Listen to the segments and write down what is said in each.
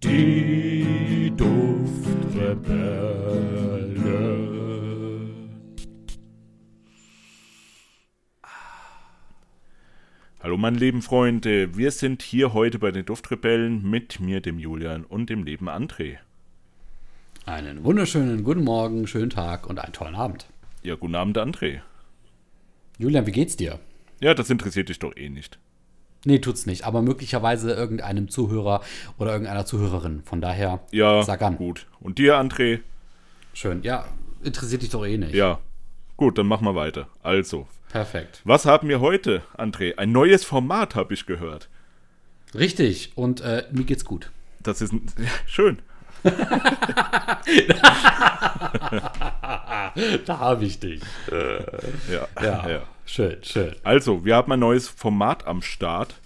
Die Duftrebellen. Hallo meine lieben Freunde, wir sind hier heute bei den Duftrebellen mit mir, dem Julian und dem lieben André. Einen wunderschönen guten Morgen, schönen Tag und einen tollen Abend. Ja, guten Abend, André. Julian, wie geht's dir? Ja, das interessiert dich doch eh nicht. Nee, tut's nicht, aber möglicherweise irgendeinem Zuhörer oder irgendeiner Zuhörerin. Von daher, Ja, sag an. gut. Und dir, André? Schön. Ja, interessiert dich doch eh nicht. Ja. Gut, dann machen wir weiter. Also, Perfekt. was haben wir heute, André? Ein neues Format, habe ich gehört. Richtig. Und äh, mir geht's gut. Das ist ja, schön. Da habe ich dich. Ja, Ja, ja. Schön, schön. Also, wir haben ein neues Format am Start.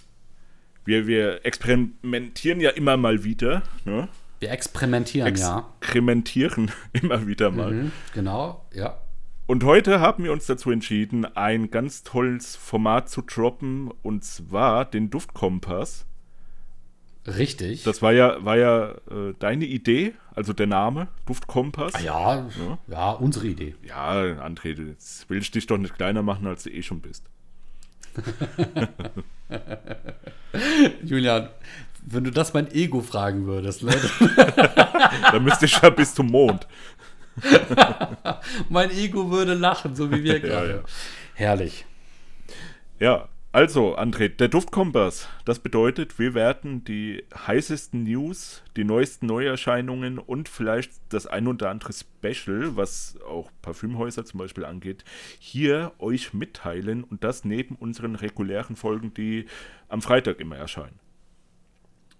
Wir, wir experimentieren ja immer mal wieder. Ne? Wir experimentieren, ja. Experimentieren immer wieder mal. Mhm, genau, ja. Und heute haben wir uns dazu entschieden, ein ganz tolles Format zu droppen. Und zwar den Duftkompass. Richtig. Das war ja, war ja äh, deine Idee, also der Name, Duftkompass. Ah, ja, ja, unsere Idee. Ja, André, du- will ich dich doch nicht kleiner machen, als du eh schon bist. Julian, wenn du das mein Ego fragen würdest, ne? Da müsste ich ja bis zum Mond. mein Ego würde lachen, so wie wir Ja, gerade. ja. Herrlich. Ja, also, André, der Duftkompass, das bedeutet, wir werden die heißesten News, die neuesten Neuerscheinungen und vielleicht das ein oder andere Special, was auch Parfümhäuser zum Beispiel angeht, hier euch mitteilen und das neben unseren regulären Folgen, die am Freitag immer erscheinen.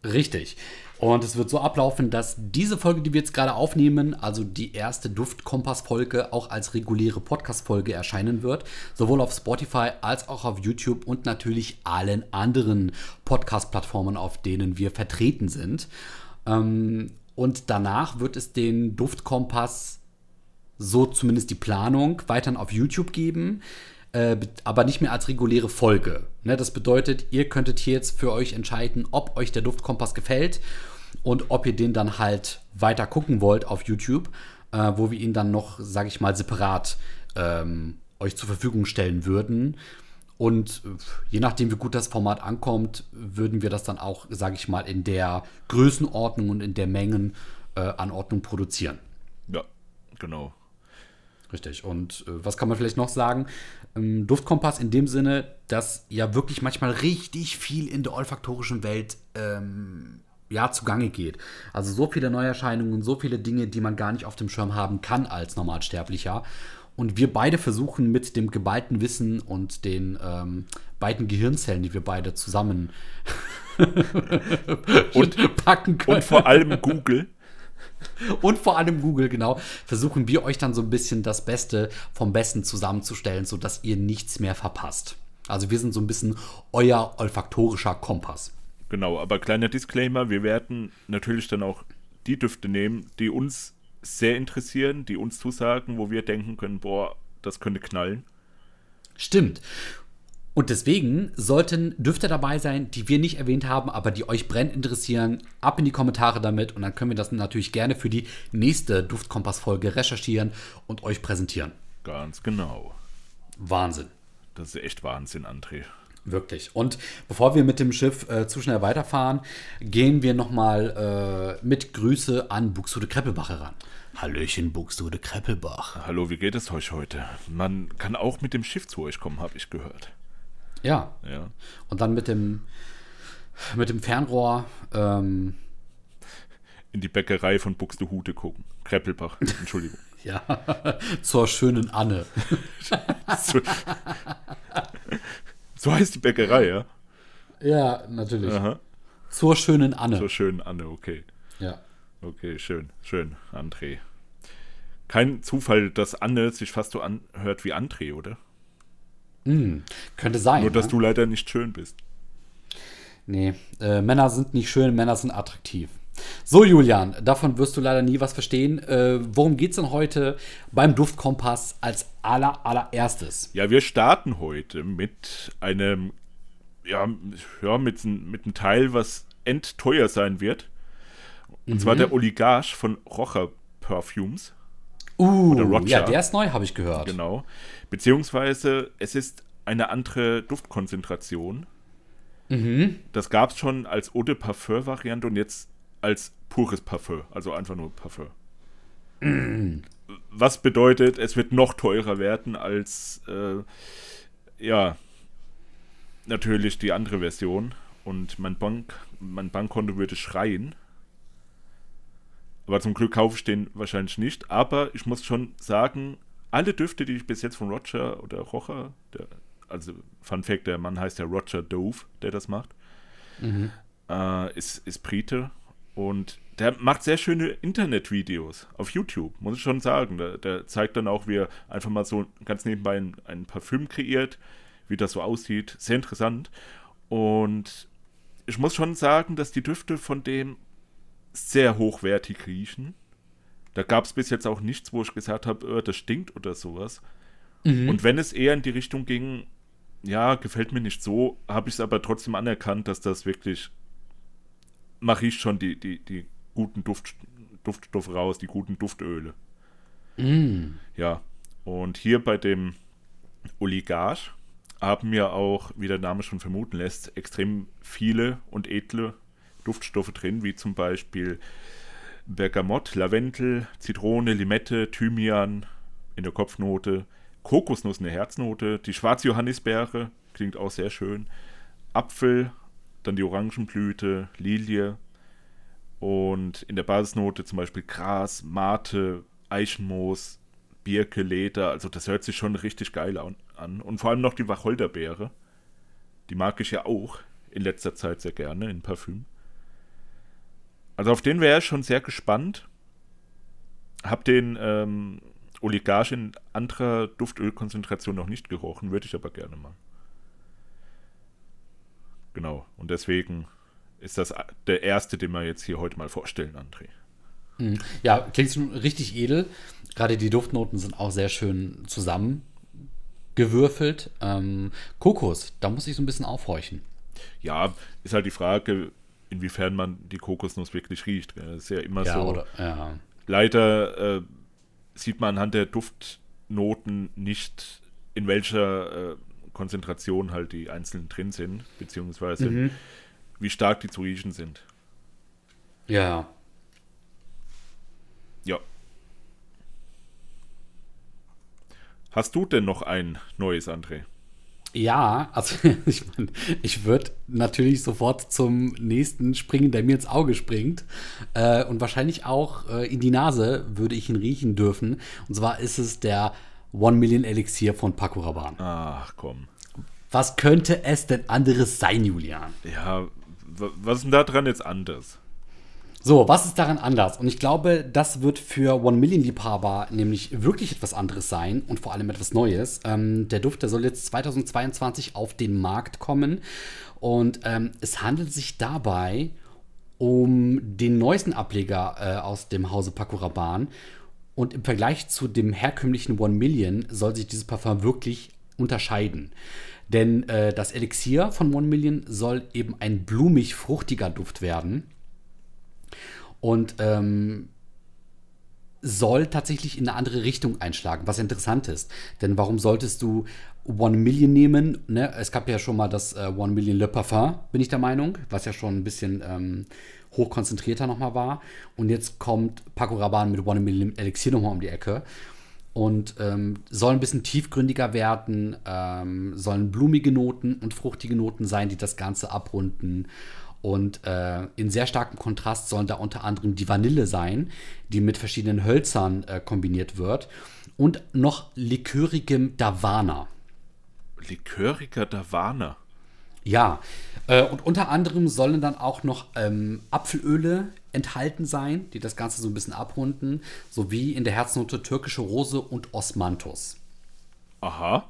Richtig. Und es wird so ablaufen, dass diese Folge, die wir jetzt gerade aufnehmen, also die erste Duftkompass-Folge, auch als reguläre Podcast-Folge erscheinen wird. Sowohl auf Spotify als auch auf YouTube und natürlich allen anderen Podcast-Plattformen, auf denen wir vertreten sind. Ähm, und danach wird es den Duftkompass so zumindest die Planung, weiterhin auf YouTube geben, äh, be- aber nicht mehr als reguläre Folge. Ne, das bedeutet, ihr könntet hier jetzt für euch entscheiden, ob euch der Duftkompass gefällt und ob ihr den dann halt weiter gucken wollt auf YouTube, äh, wo wir ihn dann noch, sage ich mal, separat ähm, euch zur Verfügung stellen würden. Und äh, je nachdem, wie gut das Format ankommt, würden wir das dann auch, sage ich mal, in der Größenordnung und in der Mengenanordnung produzieren. Ja, genau. Richtig. Und äh, was kann man vielleicht noch sagen? Ähm, Duftkompass in dem Sinne, dass ja wirklich manchmal richtig viel in der olfaktorischen Welt ähm, ja, zugange geht. Also so viele Neuerscheinungen, so viele Dinge, die man gar nicht auf dem Schirm haben kann als Normalsterblicher. Und wir beide versuchen mit dem geballten Wissen und den ähm, beiden Gehirnzellen, die wir beide zusammen und packen können. Und vor allem Google. Und vor allem Google, genau, versuchen wir euch dann so ein bisschen das Beste vom Besten zusammenzustellen, sodass ihr nichts mehr verpasst. Also wir sind so ein bisschen euer olfaktorischer Kompass. Genau, aber kleiner Disclaimer, wir werden natürlich dann auch die Düfte nehmen, die uns sehr interessieren, die uns zusagen, wo wir denken können, boah, das könnte knallen. Stimmt. Und deswegen sollten Düfte dabei sein, die wir nicht erwähnt haben, aber die euch brennend interessieren. Ab in die Kommentare damit und dann können wir das natürlich gerne für die nächste Duftkompass-Folge recherchieren und euch präsentieren. Ganz genau. Wahnsinn. Das ist echt Wahnsinn, André. Wirklich. Und bevor wir mit dem Schiff äh, zu schnell weiterfahren, gehen wir nochmal äh, mit Grüße an Buxtehude Kreppelbach heran. Hallöchen, Buxtehude Kreppelbach. Hallo, wie geht es euch heute? Man kann auch mit dem Schiff zu euch kommen, habe ich gehört. Ja. Ja. Und dann mit dem, mit dem Fernrohr. Ähm, In die Bäckerei von Buxtehude gucken. Kreppelbach, Entschuldigung. ja, zur schönen Anne. so, so heißt die Bäckerei, ja? ja, natürlich. Aha. Zur schönen Anne. So schön, Anne, okay. ja. Okay, schön, schön, André. Kein Zufall, dass Anne sich fast so anhört wie André, oder? Könnte sein. Nur, dass ne? du leider nicht schön bist. Nee, äh, Männer sind nicht schön, Männer sind attraktiv. So, Julian, davon wirst du leider nie was verstehen. Äh, worum geht's denn heute beim Duftkompass als aller, allererstes? Ja, wir starten heute mit einem, ja, ja mit, mit einem Teil, was endteuer sein wird. Und zwar der Oligarch von Rocher Perfumes. Uh, Oder Roger. ja, der ist neu, habe ich gehört. Genau. Beziehungsweise es ist eine andere Duftkonzentration. Das gab es schon als Eau de Parfum-Variante und jetzt als pures Parfum, also einfach nur Parfum. Was bedeutet, es wird noch teurer werden als, äh, ja, natürlich die andere Version. Und mein, Bank, mein Bankkonto würde schreien. Aber zum Glück kaufe ich den wahrscheinlich nicht. Aber ich muss schon sagen, alle Düfte, die ich bis jetzt von Roger oder Rocher, der, also Fun Fact, der Mann heißt ja Roger Dove, der das macht, äh, ist, ist Brite. Und der macht sehr schöne Internetvideos auf YouTube, muss ich schon sagen. Der, der zeigt dann auch, wie er einfach mal so ganz nebenbei ein, ein Parfüm kreiert, wie das so aussieht. Sehr interessant. Und ich muss schon sagen, dass die Düfte von dem sehr hochwertig riechen. Da gab es bis jetzt auch nichts, wo ich gesagt habe, äh, das stinkt oder sowas. Und wenn es eher in die Richtung ging, ja, gefällt mir nicht so, habe ich es aber trotzdem anerkannt, dass das wirklich, man riecht schon die, die, die guten Duft, Duftstoffe raus, die guten Duftöle. Ja, und hier bei dem Oligarch haben wir auch, wie der Name schon vermuten lässt, extrem viele und edle Duftstoffe drin, wie zum Beispiel Bergamott, Lavendel, Zitrone, Limette, Thymian in der Kopfnote, Kokosnuss in der Herznote, die schwarze Johannisbeere, klingt auch sehr schön, Apfel, dann die Orangenblüte, Lilie und in der Basisnote zum Beispiel Gras, Mate, Eichenmoos, Birke, Leder, also das hört sich schon richtig geil an. an. Und vor allem noch die Wacholderbeere, die mag ich ja auch in letzter Zeit sehr gerne in Parfüm. Also auf den wäre ich schon sehr gespannt. Hab den ähm, Oligarch in anderer Duftölkonzentration noch nicht gerochen, würde ich aber gerne mal. Genau, und deswegen ist das der erste, den wir jetzt hier heute mal vorstellen, André. Mhm. Ja, klingt schon richtig edel. Gerade die Duftnoten sind auch sehr schön zusammengewürfelt. Ähm, Kokos, da muss ich so ein bisschen aufhorchen. Ja, ist halt die Frage, inwiefern man die Kokosnuss wirklich riecht. gell. Das ist ja immer Ja, so. oder? Ja. Leider äh, sieht man anhand der Duftnoten nicht, in welcher äh, Konzentration halt die einzelnen drin sind, beziehungsweise wie stark die zu riechen sind. Ja. Ja. Hast du denn noch ein neues, André? Ja, also ich meine, ich würde natürlich sofort zum nächsten springen, der mir ins Auge springt. Äh, und wahrscheinlich auch äh, in die Nase würde ich ihn riechen dürfen. Und zwar ist es der One Million Elixier von Paco Rabanne. Ach komm. Was könnte es denn anderes sein, Julian? Ja, was ist denn da dran jetzt anders? So, was ist daran anders? Und ich glaube, das wird für One Million Liebhaber nämlich wirklich etwas anderes sein und vor allem etwas Neues. Ähm, der Duft, der soll jetzt 2022 auf den Markt kommen. Und ähm, es handelt sich dabei um den neuesten Ableger äh, aus dem Hause Paco Rabanne. Und im Vergleich zu dem herkömmlichen One Million soll sich dieses Parfum wirklich unterscheiden. Denn äh, das Elixier von One Million soll eben ein blumig-fruchtiger Duft werden und ähm, soll tatsächlich in eine andere Richtung einschlagen, was interessant ist. Denn warum solltest du One Million nehmen? Ne? Es gab ja schon mal das äh, One Million Le Parfum, bin ich der Meinung, was ja schon ein bisschen ähm, hochkonzentrierter nochmal war. Und jetzt kommt Paco Rabanne mit One Million Elixier nochmal um die Ecke. Und ähm, soll ein bisschen tiefgründiger werden, ähm, sollen blumige Noten und fruchtige Noten sein, die das Ganze abrunden. Und äh, in sehr starkem Kontrast sollen da unter anderem die Vanille sein, die mit verschiedenen Hölzern äh, kombiniert wird. Und noch likörigem Davana. Liköriger Davana. Ja, äh, und unter anderem sollen dann auch noch ähm, Apfelöle enthalten sein, die das Ganze so ein bisschen abrunden, sowie in der Herznote türkische Rose und Osmanthus. Aha.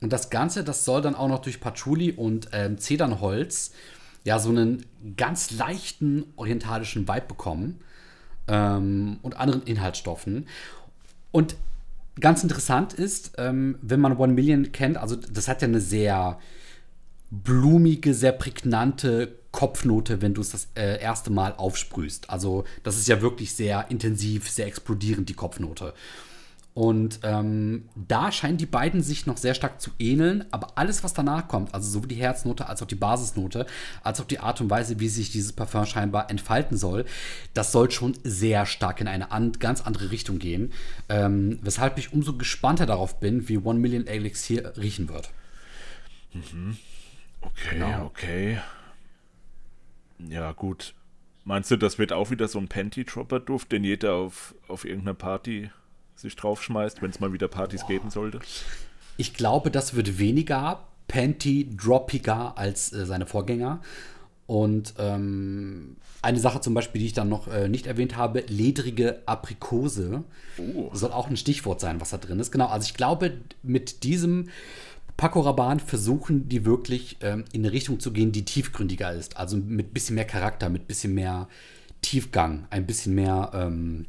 Und das Ganze, das soll dann auch noch durch Patchouli und ähm, Zedernholz ja so einen ganz leichten orientalischen Vibe bekommen ähm, und anderen Inhaltsstoffen. Und ganz interessant ist, ähm, wenn man One Million kennt, also das hat ja eine sehr blumige, sehr prägnante Kopfnote, wenn du es das äh, erste Mal aufsprühst. Also das ist ja wirklich sehr intensiv, sehr explodierend, die Kopfnote. Und ähm, da scheinen die beiden sich noch sehr stark zu ähneln, aber alles, was danach kommt, also sowohl die Herznote als auch die Basisnote, als auch die Art und Weise, wie sich dieses Parfum scheinbar entfalten soll, das soll schon sehr stark in eine an, ganz andere Richtung gehen. Ähm, weshalb ich umso gespannter darauf bin, wie One Million Elixir riechen wird. Mhm. Okay, genau. okay. Ja, gut. Meinst du, das wird auch wieder so ein Panty-Dropper-Duft, den jeder auf, auf irgendeiner Party sich draufschmeißt, wenn es mal wieder Partys Boah. geben sollte? Ich glaube, das wird weniger Panty-droppiger als äh, seine Vorgänger. Und ähm, eine Sache zum Beispiel, die ich dann noch äh, nicht erwähnt habe, ledrige Aprikose, oh. soll auch ein Stichwort sein, was da drin ist. Genau, also ich glaube, mit diesem Paco Rabanne versuchen die wirklich ähm, in eine Richtung zu gehen, die tiefgründiger ist. Also mit ein bisschen mehr Charakter, mit ein bisschen mehr Tiefgang, ein bisschen mehr ähm,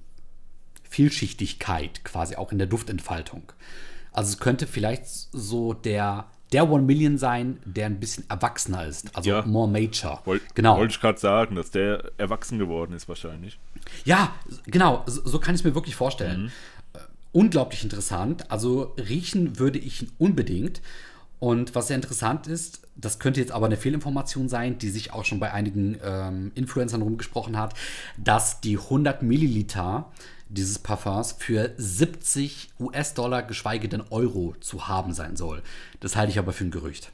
Vielschichtigkeit quasi auch in der Duftentfaltung. Also es könnte vielleicht so der der One Million sein, der ein bisschen erwachsener ist, also ja. more mature. Woll, genau. Wollte ich gerade sagen, dass der erwachsen geworden ist wahrscheinlich. Ja, genau, so, so kann ich es mir wirklich vorstellen. Mhm. Äh, unglaublich interessant. Also riechen würde ich ihn unbedingt. Und was sehr interessant ist, das könnte jetzt aber eine Fehlinformation sein, die sich auch schon bei einigen ähm, Influencern rumgesprochen hat, dass die 100 Milliliter dieses Parfums für 70 US-Dollar, geschweige denn Euro, zu haben sein soll. Das halte ich aber für ein Gerücht.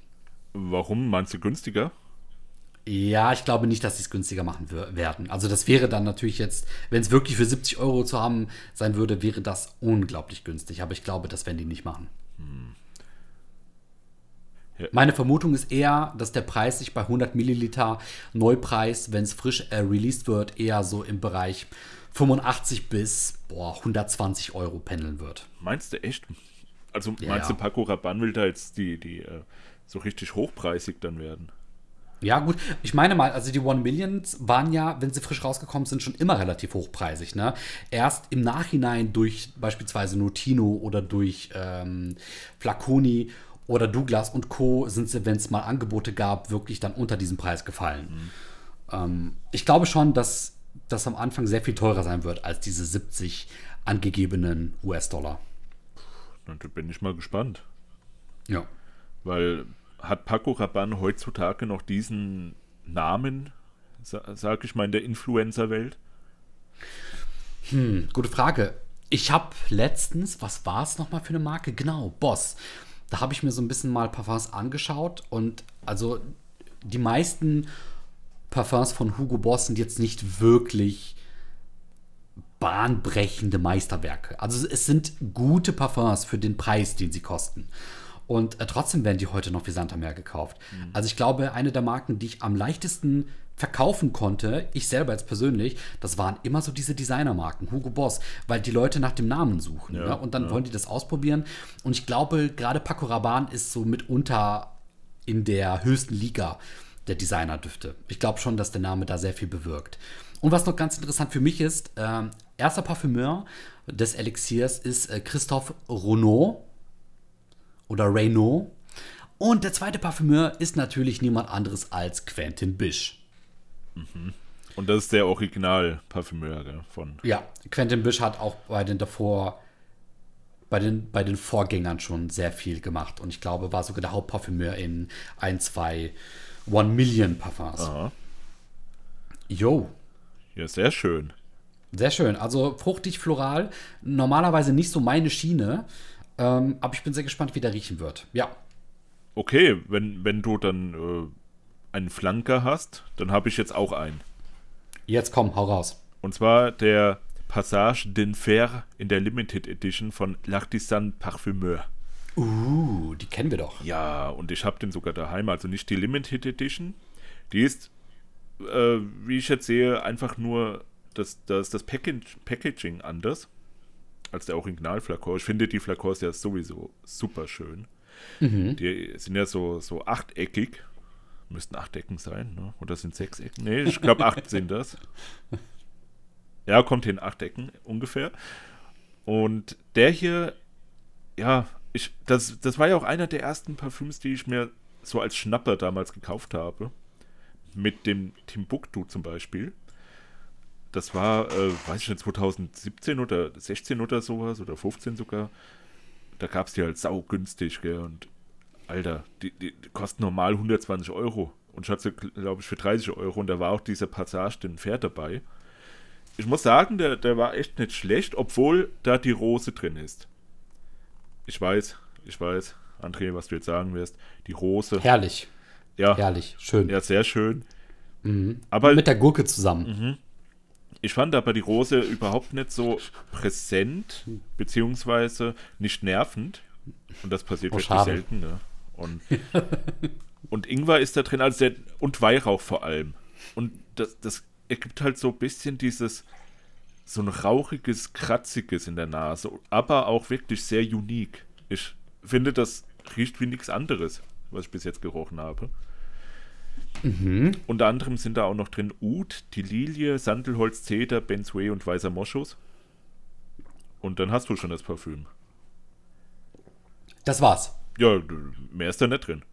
Warum? Meinst du günstiger? Ja, ich glaube nicht, dass sie es günstiger machen werden. Also das wäre dann natürlich jetzt, wenn es wirklich für 70 Euro zu haben sein würde, wäre das unglaublich günstig. Aber ich glaube, das werden die nicht machen. Hm. Ja. Meine Vermutung ist eher, dass der Preis sich bei 100 Milliliter Neupreis, wenn es frisch äh, released wird, eher so im Bereich 85 bis boah, 120 Euro pendeln wird. Meinst du echt? Also ja, meinst du, Paco Rabanne will da jetzt die, die äh, so richtig hochpreisig dann werden? Ja, gut. Ich meine mal, also die One Millions waren ja, wenn sie frisch rausgekommen sind, schon immer relativ hochpreisig. Ne? Erst im Nachhinein durch beispielsweise Notino oder durch ähm, Flaconi oder Douglas und Co. sind sie, wenn es mal Angebote gab, wirklich dann unter diesem Preis gefallen. Mhm. Ähm, ich glaube schon, dass das am Anfang sehr viel teurer sein wird als diese 70 angegebenen US-Dollar. Dann bin ich mal gespannt. Ja. Weil hat Paco Rabanne heutzutage noch diesen Namen, sag ich mal, in der Influencer-Welt? Hm, gute Frage. Ich habe letztens, was war es nochmal für eine Marke? Genau, Boss. Da habe ich mir so ein bisschen mal Parfums angeschaut und also die meisten Parfums von Hugo Boss sind jetzt nicht wirklich bahnbrechende Meisterwerke. Also es sind gute Parfums für den Preis, den sie kosten. Und äh, trotzdem werden die heute noch wie Santa mehr gekauft. Mhm. Also ich glaube, eine der Marken, die ich am leichtesten verkaufen konnte, ich selber jetzt persönlich, das waren immer so diese Designermarken, Hugo Boss, weil die Leute nach dem Namen suchen. Ja, ne? Und dann ja. wollen die das ausprobieren. Und ich glaube, gerade Paco Rabanne ist so mitunter in der höchsten Liga der Designerdüfte. Ich glaube schon, dass der Name da sehr viel bewirkt. Und was noch ganz interessant für mich ist, äh, erster Parfümeur des Elixiers ist äh, Christophe Renaud oder Renaud. Und der zweite Parfümeur ist natürlich niemand anderes als Quentin Bisch. Mhm. Und das ist der Original-Parfümeur von. Ja, Quentin Bisch hat auch bei den davor, bei den, bei den Vorgängern schon sehr viel gemacht. Und ich glaube, war sogar der Hauptparfümeur in ein, zwei One Million Parfums. Aha. Jo. Ja, sehr schön. Sehr schön. Also fruchtig, floral. Normalerweise nicht so meine Schiene. Ähm, aber ich bin sehr gespannt, wie der riechen wird. Ja. Okay, wenn, wenn du dann äh, einen Flanker hast, dann habe ich jetzt auch einen. Jetzt komm, hau raus. Und zwar der Passage d'Enfer in der Limited Edition von L'Artisan Parfumeur. Uh, die kennen wir doch. Ja, und ich habe den sogar daheim. Also nicht die Limited Edition. Die ist, äh, wie ich jetzt sehe, einfach nur das, das, das Package, Packaging anders als der Original-Flakor. Ich finde die Flakors ja sowieso super schön. Mhm. Die sind ja so, so achteckig. Müssten acht Ecken sein, ne? Oder sind sechs Ecken? Nee, ich glaube acht sind das. Ja, kommt hin, acht Ecken ungefähr. Und der hier, ja, ich, das, das war ja auch einer der ersten Parfüms, die ich mir so als Schnapper damals gekauft habe. mit dem Timbuktu zum Beispiel. Das war, äh, weiß ich nicht, 2017 oder 16 oder sowas oder 15 sogar. Da gab es die halt saugünstig, gell? Und Alter, die, die, die kosten normal 120 Euro. Und ich hatte sie, glaube ich, für 30 Euro. Und da war auch dieser Passage, den Pferd dabei. Ich muss sagen, der, der war echt nicht schlecht, obwohl da die Rose drin ist. Ich weiß, ich weiß, André, was du jetzt sagen wirst. Die Rose. Herrlich. Ja, Herrlich. Schön. ja sehr schön. Mhm. Aber Mit der Gurke zusammen. ich fand aber die Rose überhaupt nicht so präsent, beziehungsweise nicht nervend. Und das passiert Oh, wirklich selten. Ne? Und, und Ingwer ist da drin, also der, und Weihrauch vor allem. Und das, das ergibt halt so ein bisschen dieses, so ein rauchiges, kratziges in der Nase, aber auch wirklich sehr unique. Ich finde, das riecht wie nichts anderes, was ich bis jetzt gerochen habe. Unter anderem sind da auch noch drin Oud, die Lilie, Sandelholz, Zeder, Benzway und weißer Moschus. Und dann hast du schon das Parfüm. Das war's. Ja, mehr ist da nicht drin.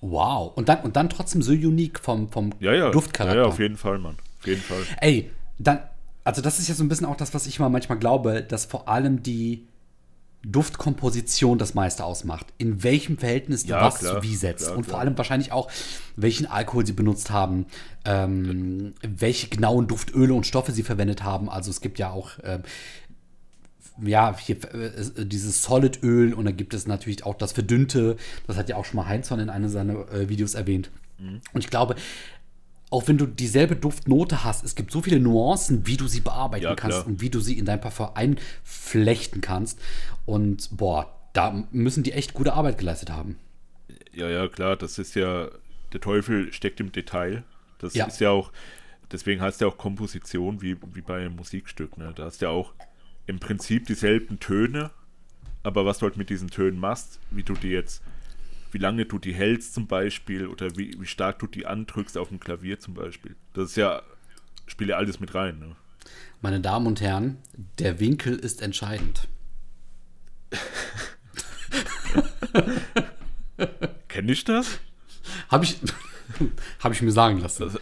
Wow. Und dann, und dann trotzdem so unique vom, vom Ja, ja. Duftcharakter. Ja, ja, auf jeden Fall, Mann. Auf jeden Fall. Ey, dann, also das ist ja so ein bisschen auch das, was ich mal manchmal glaube, dass vor allem die Duftkomposition das meiste ausmacht. In welchem Verhältnis du Ja, was klar, wie setzt. klar, und klar. vor allem wahrscheinlich auch, welchen Alkohol sie benutzt haben, ähm, welche genauen Duftöle und Stoffe sie verwendet haben. Also es gibt ja auch ähm, ja, hier, äh, dieses Solid-Öl und dann gibt es natürlich auch das verdünnte. Das hat ja auch schon mal Heinzson in einem seiner äh, Videos erwähnt. Mhm. Und ich glaube, auch wenn du dieselbe Duftnote hast, es gibt so viele Nuancen, wie du sie bearbeiten Ja, kannst und wie du sie in dein Parfum einflechten kannst. Und boah, da müssen die echt gute Arbeit geleistet haben. Ja, ja, klar, das ist ja, der Teufel steckt im Detail. Das Ja. ist ja auch, deswegen heißt ja auch Komposition wie, wie bei einem Musikstück. Ne? Da hast du ja auch im Prinzip dieselben Töne, aber was du halt mit diesen Tönen machst, wie du die jetzt, wie lange du die hältst zum Beispiel oder wie, wie stark du die andrückst auf dem Klavier zum Beispiel. Das ist ja, spielt ja alles mit rein. Ne? Meine Damen und Herren, der Winkel ist entscheidend. Kenn ich das? Habe ich, hab ich mir sagen lassen.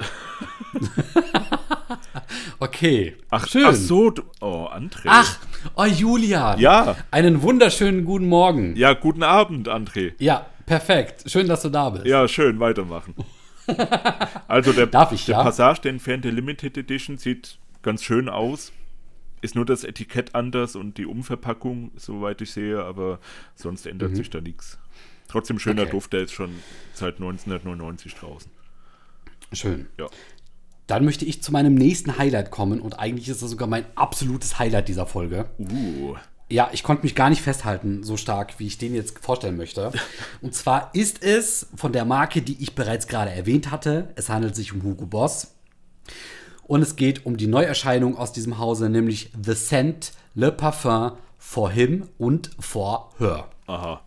okay. Ach, schön. ach so, du, oh, André. Ach, oh Julia. Ja. Einen wunderschönen guten Morgen. Ja, guten Abend, André. Ja, perfekt. Schön, dass du da bist. Ja, schön, weitermachen. Also der, Darf ich, der ja? Passage, der entfernte Limited Edition, sieht ganz schön aus. Ist nur das Etikett anders und die Umverpackung, soweit ich sehe, aber sonst ändert sich da nichts. Trotzdem schöner Mhm. Okay. Duft, der ist schon seit 1999 draußen. Schön. Ja. Dann möchte ich zu meinem nächsten Highlight kommen und eigentlich ist das sogar mein absolutes Highlight dieser Folge. Uh, Ja, ich konnte mich gar nicht festhalten, so stark, wie ich den jetzt vorstellen möchte. Und zwar ist es von der Marke, die ich bereits gerade erwähnt hatte. Es handelt sich um Hugo Boss. Und es geht um die Neuerscheinung aus diesem Hause, nämlich The Scent Le Parfum for Him und for Her. aha.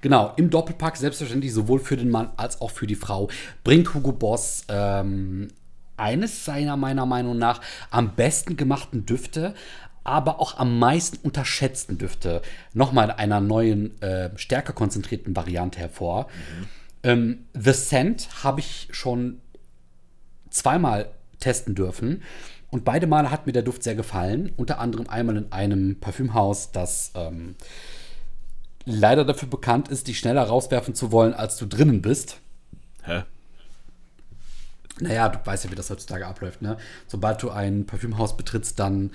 Genau, im Doppelpack selbstverständlich sowohl für den Mann als auch für die Frau bringt Hugo Boss ähm, eines seiner meiner Meinung nach am besten gemachten Düfte, aber auch am meisten unterschätzten Düfte nochmal in einer neuen, äh, stärker konzentrierten Variante hervor. Ähm, The Scent habe ich schon zweimal testen dürfen. Und beide Male hat mir der Duft sehr gefallen. Unter anderem einmal in einem Parfümhaus, das ähm, leider dafür bekannt ist, dich schneller rauswerfen zu wollen, als du drinnen bist. Hä? Naja, du weißt ja, wie das heutzutage abläuft, ne? Sobald du ein Parfümhaus betrittst, dann,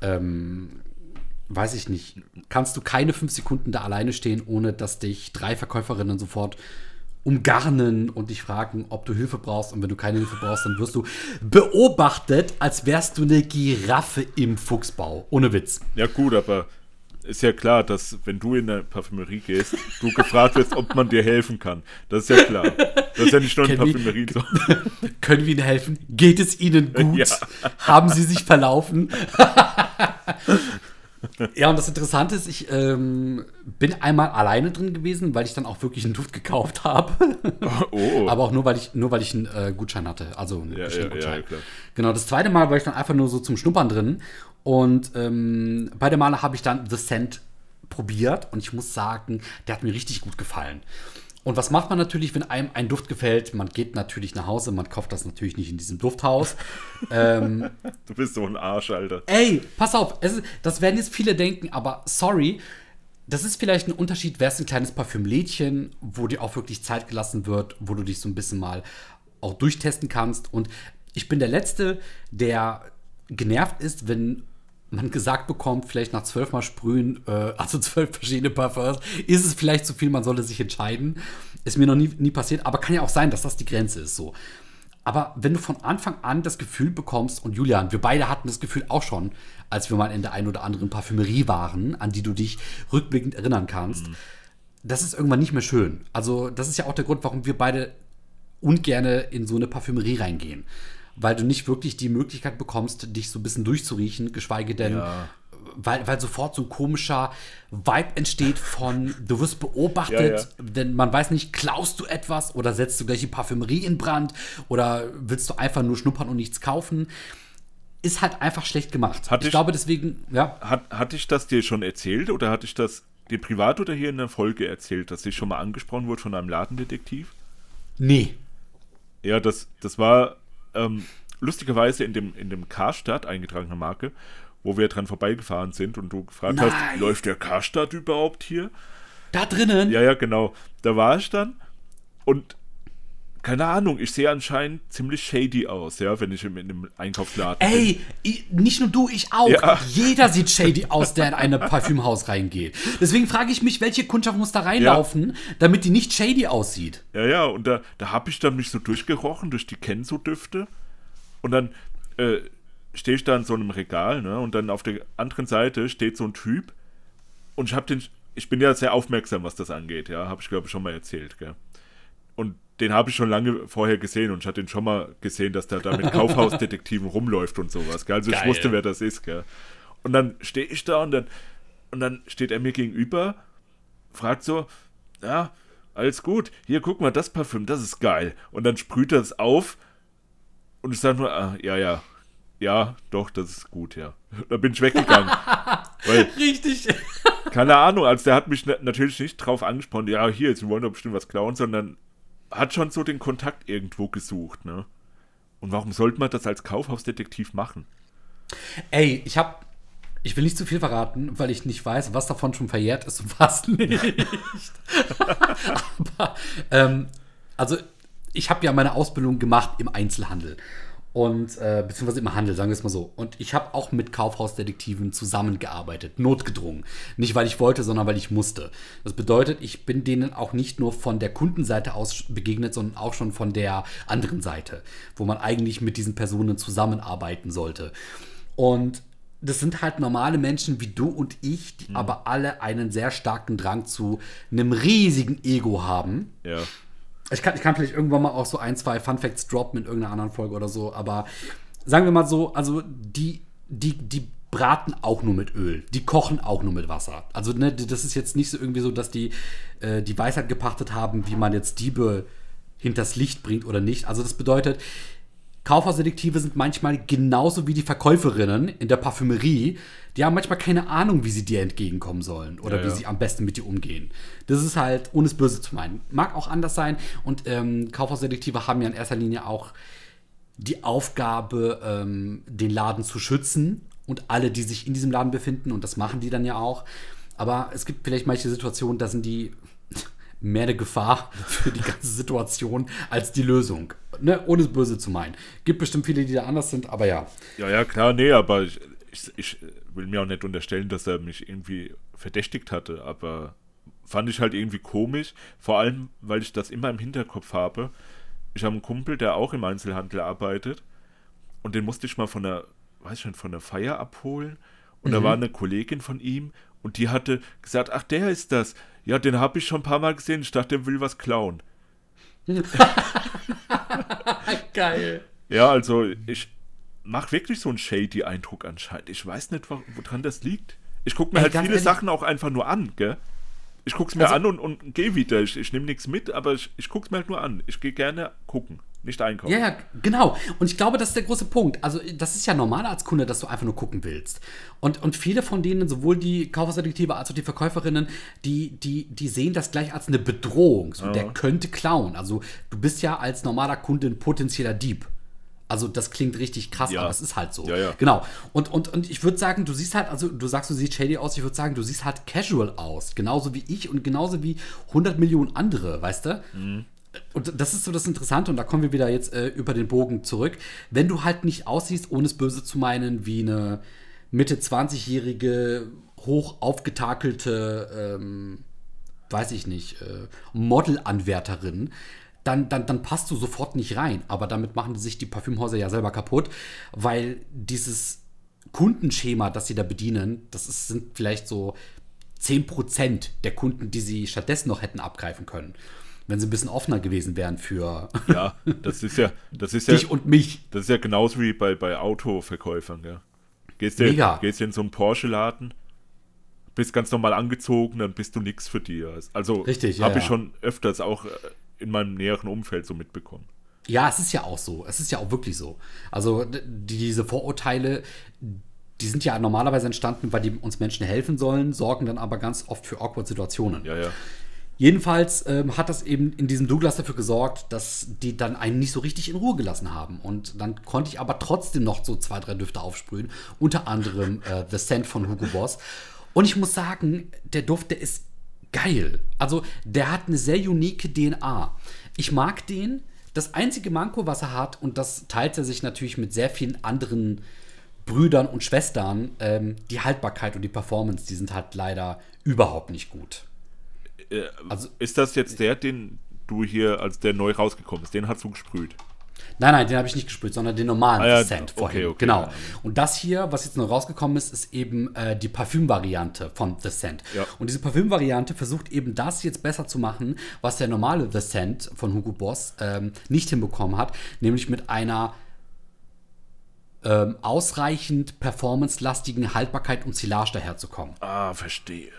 ähm, weiß ich nicht, kannst du keine fünf Sekunden da alleine stehen, ohne dass dich drei Verkäuferinnen sofort umgarnen und dich fragen, ob du Hilfe brauchst. Und wenn du keine Hilfe brauchst, dann wirst du beobachtet, als wärst du eine Giraffe im Fuchsbau. Ohne Witz. Ja gut, aber ist ja klar, dass wenn du in eine Parfümerie gehst, du gefragt wirst, ob man dir helfen kann. Das ist ja klar. Das ist ja nicht nur in. Parfümerien so. Können wir Ihnen helfen? Geht es Ihnen gut? Ja. Haben Sie sich verlaufen? ja, und das Interessante ist, ich ähm, bin einmal alleine drin gewesen, weil ich dann auch wirklich einen Duft gekauft habe. Oh. Aber auch nur, weil ich, nur weil ich einen äh, Gutschein hatte. Also einen Ja, ja, ja. Genau, das zweite Mal war ich dann einfach nur so zum Schnuppern drin. Und ähm, beide Male habe ich dann The Scent probiert und ich muss sagen, der hat mir richtig gut gefallen. Und was macht man natürlich, wenn einem ein Duft gefällt? Man geht natürlich nach Hause, man kauft das natürlich nicht in diesem Dufthaus. ähm, du bist so ein Arsch, Alter. Ey, pass auf, ist, das werden jetzt viele denken, aber sorry, das ist vielleicht ein Unterschied, wäre es ein kleines Parfümlädchen, wo dir auch wirklich Zeit gelassen wird, wo du dich so ein bisschen mal auch durchtesten kannst. Und ich bin der Letzte, der genervt ist, wenn man gesagt bekommt, vielleicht nach zwölfmal sprühen, äh, also zwölf verschiedene Parfums, ist es vielleicht zu viel, man sollte sich entscheiden. Ist mir noch nie, nie passiert, aber kann ja auch sein, dass das die Grenze ist so. Aber wenn du von Anfang an das Gefühl bekommst, und Julian, wir beide hatten das Gefühl auch schon, als wir mal in der einen oder anderen Parfümerie waren, an die du dich rückblickend erinnern kannst, mhm. das ist irgendwann nicht mehr schön. Also, das ist ja auch der Grund, warum wir beide ungerne in so eine Parfümerie reingehen weil du nicht wirklich die Möglichkeit bekommst, dich so ein bisschen durchzuriechen, geschweige denn, ja. weil, weil sofort so ein komischer Vibe entsteht von, du wirst beobachtet, ja, ja. denn man weiß nicht, klaust du etwas oder setzt du gleich die Parfümerie in Brand oder willst du einfach nur schnuppern und nichts kaufen? Ist halt einfach schlecht gemacht. Hat ich, ich glaube deswegen, ja. Hat, hatte ich das dir schon erzählt oder hatte ich das dir privat oder hier in der Folge erzählt, dass ich schon mal angesprochen wurde von einem Ladendetektiv? Nee. Ja, das, das war ähm, lustigerweise in dem, in dem Karstadt eingetragener Marke, wo wir dran vorbeigefahren sind und du gefragt Nein. hast, läuft der Karstadt überhaupt hier? Da drinnen? Ja, ja, genau. Da war ich dann und keine Ahnung, ich sehe anscheinend ziemlich shady aus, ja, wenn ich in einem Einkaufsladen Ey, bin. nicht nur du, ich auch. Ja. Jeder sieht shady aus, der in ein Parfümhaus reingeht. Deswegen frage ich mich, welche Kundschaft muss da reinlaufen, ja. damit die nicht shady aussieht. Ja, ja, und da, da habe ich dann mich so durchgerochen durch die Kenzo-Düfte und dann äh, stehe ich da in so einem Regal, ne, und dann auf der anderen Seite steht so ein Typ und ich habe den, ich bin ja sehr aufmerksam, was das angeht, ja, habe ich glaube ich schon mal erzählt, gell. Den habe ich schon lange vorher gesehen und ich hatte ihn schon mal gesehen, dass der da mit Kaufhausdetektiven rumläuft und sowas. Gell? Also Geil. ich wusste, wer das ist. Gell? Und dann stehe ich da und dann, und dann steht er mir gegenüber, fragt so, ja, alles gut, hier guck mal, das Parfüm, das ist geil. Und dann sprüht er es auf und ich sage nur, ah, ja, ja, ja, doch, das ist gut, ja. Da bin ich weggegangen. weil, Richtig. keine Ahnung, also der hat mich natürlich nicht drauf angesprochen, ja, hier, sie wollen doch bestimmt was klauen, sondern hat schon so den Kontakt irgendwo gesucht, ne? Und warum sollte man das als Kaufhausdetektiv machen? Ey, ich hab. Ich will nicht zu viel verraten, weil ich nicht weiß, was davon schon verjährt ist und was nicht. Aber, ähm, also, ich habe ja meine Ausbildung gemacht im Einzelhandel und äh, beziehungsweise im Handel, sagen wir es mal so. Und ich habe auch mit Kaufhausdetektiven zusammengearbeitet, notgedrungen. Nicht, weil ich wollte, sondern weil ich musste. Das bedeutet, ich bin denen auch nicht nur von der Kundenseite aus begegnet, sondern auch schon von der anderen Seite, wo man eigentlich mit diesen Personen zusammenarbeiten sollte. Und das sind halt normale Menschen wie du und ich, die mhm. aber alle einen sehr starken Drang zu einem riesigen Ego haben. Ja. Ich kann, ich kann vielleicht irgendwann mal auch so ein, zwei Fun Facts droppen in irgendeiner anderen Folge oder so, aber sagen wir mal so, also die, die, die braten auch nur mit Öl. Die kochen auch nur mit Wasser. Also, ne, das ist jetzt nicht so irgendwie so, dass die äh, die Weisheit gepachtet haben, wie man jetzt Diebe hinters Licht bringt oder nicht. Also, das bedeutet, Kaufhausdetektive sind manchmal genauso wie die Verkäuferinnen in der Parfümerie. Die haben manchmal keine Ahnung, wie sie dir entgegenkommen sollen oder ja, wie ja. sie am besten mit dir umgehen. Das ist halt, ohne es böse zu meinen. Mag auch anders sein. Und ähm, Kaufhausdetektive haben ja in erster Linie auch die Aufgabe, ähm, den Laden zu schützen und alle, die sich in diesem Laden befinden. Und das machen die dann ja auch. Aber es gibt vielleicht manche Situationen, da sind die mehr eine Gefahr für die ganze Situation als die Lösung. Ne? Ohne es böse zu meinen. Gibt bestimmt viele, die da anders sind, aber ja. Ja, ja, klar, nee, aber ich, ich, ich will mir auch nicht unterstellen, dass er mich irgendwie verdächtigt hatte, aber fand ich halt irgendwie komisch, vor allem, weil ich das immer im Hinterkopf habe. Ich habe einen Kumpel, der auch im Einzelhandel arbeitet und den musste ich mal von der, weiß ich nicht, von der Feier abholen und mhm. da war eine Kollegin von ihm und die hatte gesagt, ach, der ist das. Ja, den habe ich schon ein paar Mal gesehen. Ich dachte, der will was klauen. Geil. Ja, also ich mache wirklich so einen shady Eindruck anscheinend. Ich weiß nicht, woran das liegt. Ich gucke mir Ey, halt viele ehrlich? Sachen auch einfach nur an, gell? Ich gucke es mir also, an und, und gehe wieder. Ich, ich nehme nichts mit, aber ich, ich gucke es mir halt nur an. Ich gehe gerne gucken. Nicht einkaufen. Ja, ja, genau. Und ich glaube, das ist der große Punkt. Also, das ist ja normal als Kunde, dass du einfach nur gucken willst. Und, und viele von denen, sowohl die Kaufhauserdetektive als auch die Verkäuferinnen, die, die, die sehen das gleich als eine Bedrohung. So, Der könnte klauen. Also, du bist ja als normaler Kunde ein potenzieller Dieb. Also das klingt richtig krass, Ja. aber es ist halt so. Ja, ja. Genau. Und, und, und ich würde sagen, du siehst halt, also du sagst, du siehst shady aus, ich würde sagen, du siehst halt casual aus. Genauso wie ich und genauso wie 100 Millionen andere, weißt du? Und das ist so das Interessante, und da kommen wir wieder jetzt äh, über den Bogen zurück. Wenn du halt nicht aussiehst, ohne es böse zu meinen, wie eine Mitte 20-jährige, hoch aufgetakelte, ähm, weiß ich nicht, äh, Modelanwärterin, dann, dann, dann passt du sofort nicht rein. Aber damit machen sich die Parfümhäuser ja selber kaputt, weil dieses Kundenschema, das sie da bedienen, das ist, sind vielleicht so 10% der Kunden, die sie stattdessen noch hätten abgreifen können. Wenn sie ein bisschen offener gewesen wären für Ja, das ist ja, das ist ja, dich und mich. das ist ja genauso wie bei, bei Autoverkäufern, gell? Gehst du, Mega. gehst du in so einen Porsche-Laden, bist ganz normal angezogen, dann bist du nix für die. Also Richtig, ja, habe ich ja. schon öfters auch äh, in meinem näheren Umfeld so mitbekommen. Ja, es ist ja auch so. Es ist ja auch wirklich so. Also diese Vorurteile, die sind ja normalerweise entstanden, weil die uns Menschen helfen sollen, sorgen dann aber ganz oft für awkward Situationen. Ja, ja. Jedenfalls ähm, hat das eben in diesem Douglas dafür gesorgt, dass die dann einen nicht so richtig in Ruhe gelassen haben. Und dann konnte ich aber trotzdem noch so zwei, drei Düfte aufsprühen. Unter anderem äh, The Scent von Hugo Boss. Und ich muss sagen, der Duft, der ist geil. Also der hat eine sehr unique DNA. Ich mag den. Das einzige Manko, was er hat, und das teilt er sich natürlich mit sehr vielen anderen Brüdern und Schwestern, ähm, die Haltbarkeit und die Performance, die sind halt leider überhaupt nicht gut. Äh, Also- ist das jetzt der, den du hier, als der neu rausgekommen ist, den hast du gesprüht? Nein, nein, den habe ich nicht gesprüht, sondern den normalen Ah ja, Scent okay, vorhin. okay, genau. ja. Und das hier, was jetzt neu rausgekommen ist, ist eben äh, die Parfüm-Variante von The Scent. Ja. Und diese Parfüm-Variante versucht eben das jetzt besser zu machen, was der normale The Scent von Hugo Boss ähm, nicht hinbekommen hat, nämlich mit einer ähm, ausreichend performance-lastigen Haltbarkeit und Silage daherzukommen. Ah, verstehe.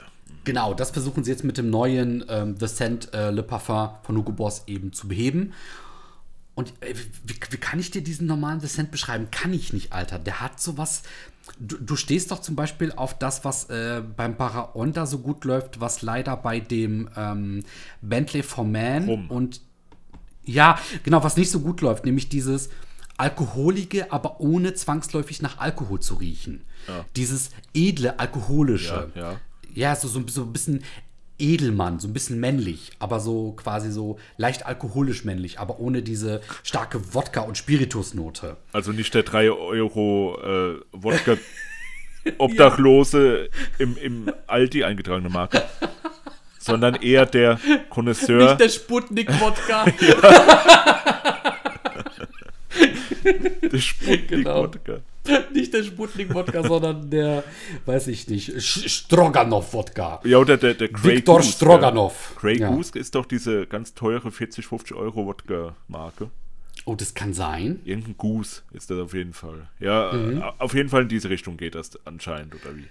Genau, das versuchen sie jetzt mit dem neuen ähm, The Scent äh, Le Parfum von Hugo Boss eben zu beheben. Und äh, wie, wie kann ich dir diesen normalen The Scent beschreiben? Kann ich nicht, Alter. Der hat sowas. Du, du stehst doch zum Beispiel auf das, was äh, beim Paraonda so gut läuft, was leider bei dem ähm, Bentley for Man Rum. und ja, genau, was nicht so gut läuft, nämlich dieses alkoholige, aber ohne zwangsläufig nach Alkohol zu riechen. Dieses edle, alkoholische. Ja, ja. Ja, so, so, so ein bisschen Edelmann, so ein bisschen männlich, aber so quasi so leicht alkoholisch männlich, aber ohne diese starke Wodka- und Spiritusnote. Also nicht der 3 Euro äh, Wodka Obdachlose im, im Aldi eingetragene Marke, sondern eher der Connoisseur. der Sputnik-Wodka. der Sputnik Genau. Nicht der Sputnik-Wodka, sondern der, weiß ich nicht, Stroganoff-Wodka. Ja, oder der, der Grey Viktor Goose, Stroganoff. Ja. Grey Ja. Goose ist doch diese ganz teure 40, 50 Euro Wodka-Marke. Oh, das kann sein. Irgendein Goose ist das auf jeden Fall. Ja, Mhm. auf jeden Fall in diese Richtung geht das anscheinend, oder wie?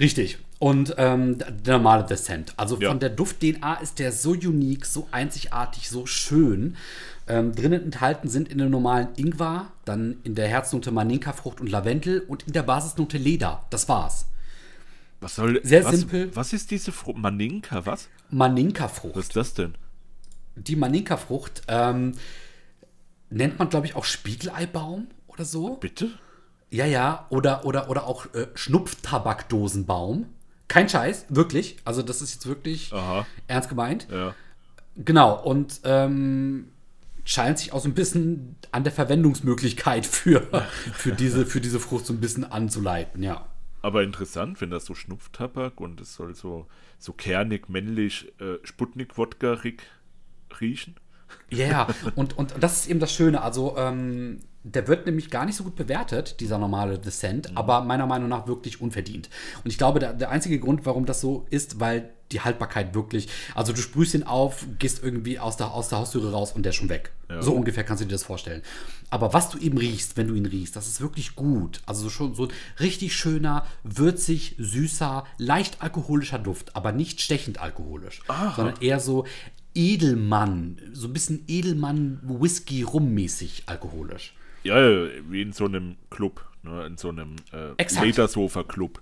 Richtig. Und ähm, der normale Descent. Also Ja. von der Duft-DNA ist der so unique, so einzigartig, so schön. Ähm, drinnen enthalten sind in der normalen Ingwer, dann in der Herznote Maninka-Frucht und Lavendel und in der Basisnote Leder. Das war's. Was soll Sehr was, simpel. Was ist diese Frucht? Maninka, was? Maninka-Frucht. Was ist das denn? Die Maninka-Frucht ähm, nennt man, glaube ich, auch Spiegeleibaum oder so. Bitte? Ja, ja, oder, oder, oder auch äh, Schnupftabakdosenbaum. Kein Scheiß, wirklich. Also, das ist jetzt wirklich Aha. ernst gemeint. Ja. Genau, und ähm, scheint sich auch so ein bisschen an der Verwendungsmöglichkeit für, für, diese, für diese Frucht so ein bisschen anzuleiten, ja. Aber interessant, wenn das so Schnupftabak und es soll so, so kernig, männlich äh, Sputnik-Wodka riechen. Ja, ja, und, und das ist eben das Schöne. Also, ähm, der wird nämlich gar nicht so gut bewertet, dieser normale Descent, aber meiner Meinung nach wirklich unverdient. Und ich glaube, der, der einzige Grund, warum das so ist, weil die Haltbarkeit wirklich, also du sprühst ihn auf, gehst irgendwie aus der, aus der Haustüre raus und der ist schon weg. Ja. So ungefähr kannst du dir das vorstellen. Aber was du eben riechst, wenn du ihn riechst, das ist wirklich gut. Also so schon so ein richtig schöner, würzig, süßer, leicht alkoholischer Duft, aber nicht stechend alkoholisch, sondern eher so Edelmann, so ein bisschen Edelmann-Whisky-Rum-mäßig alkoholisch. Ja, wie in so einem Club, ne? in so einem äh, Exakt. Ledersofa-Club.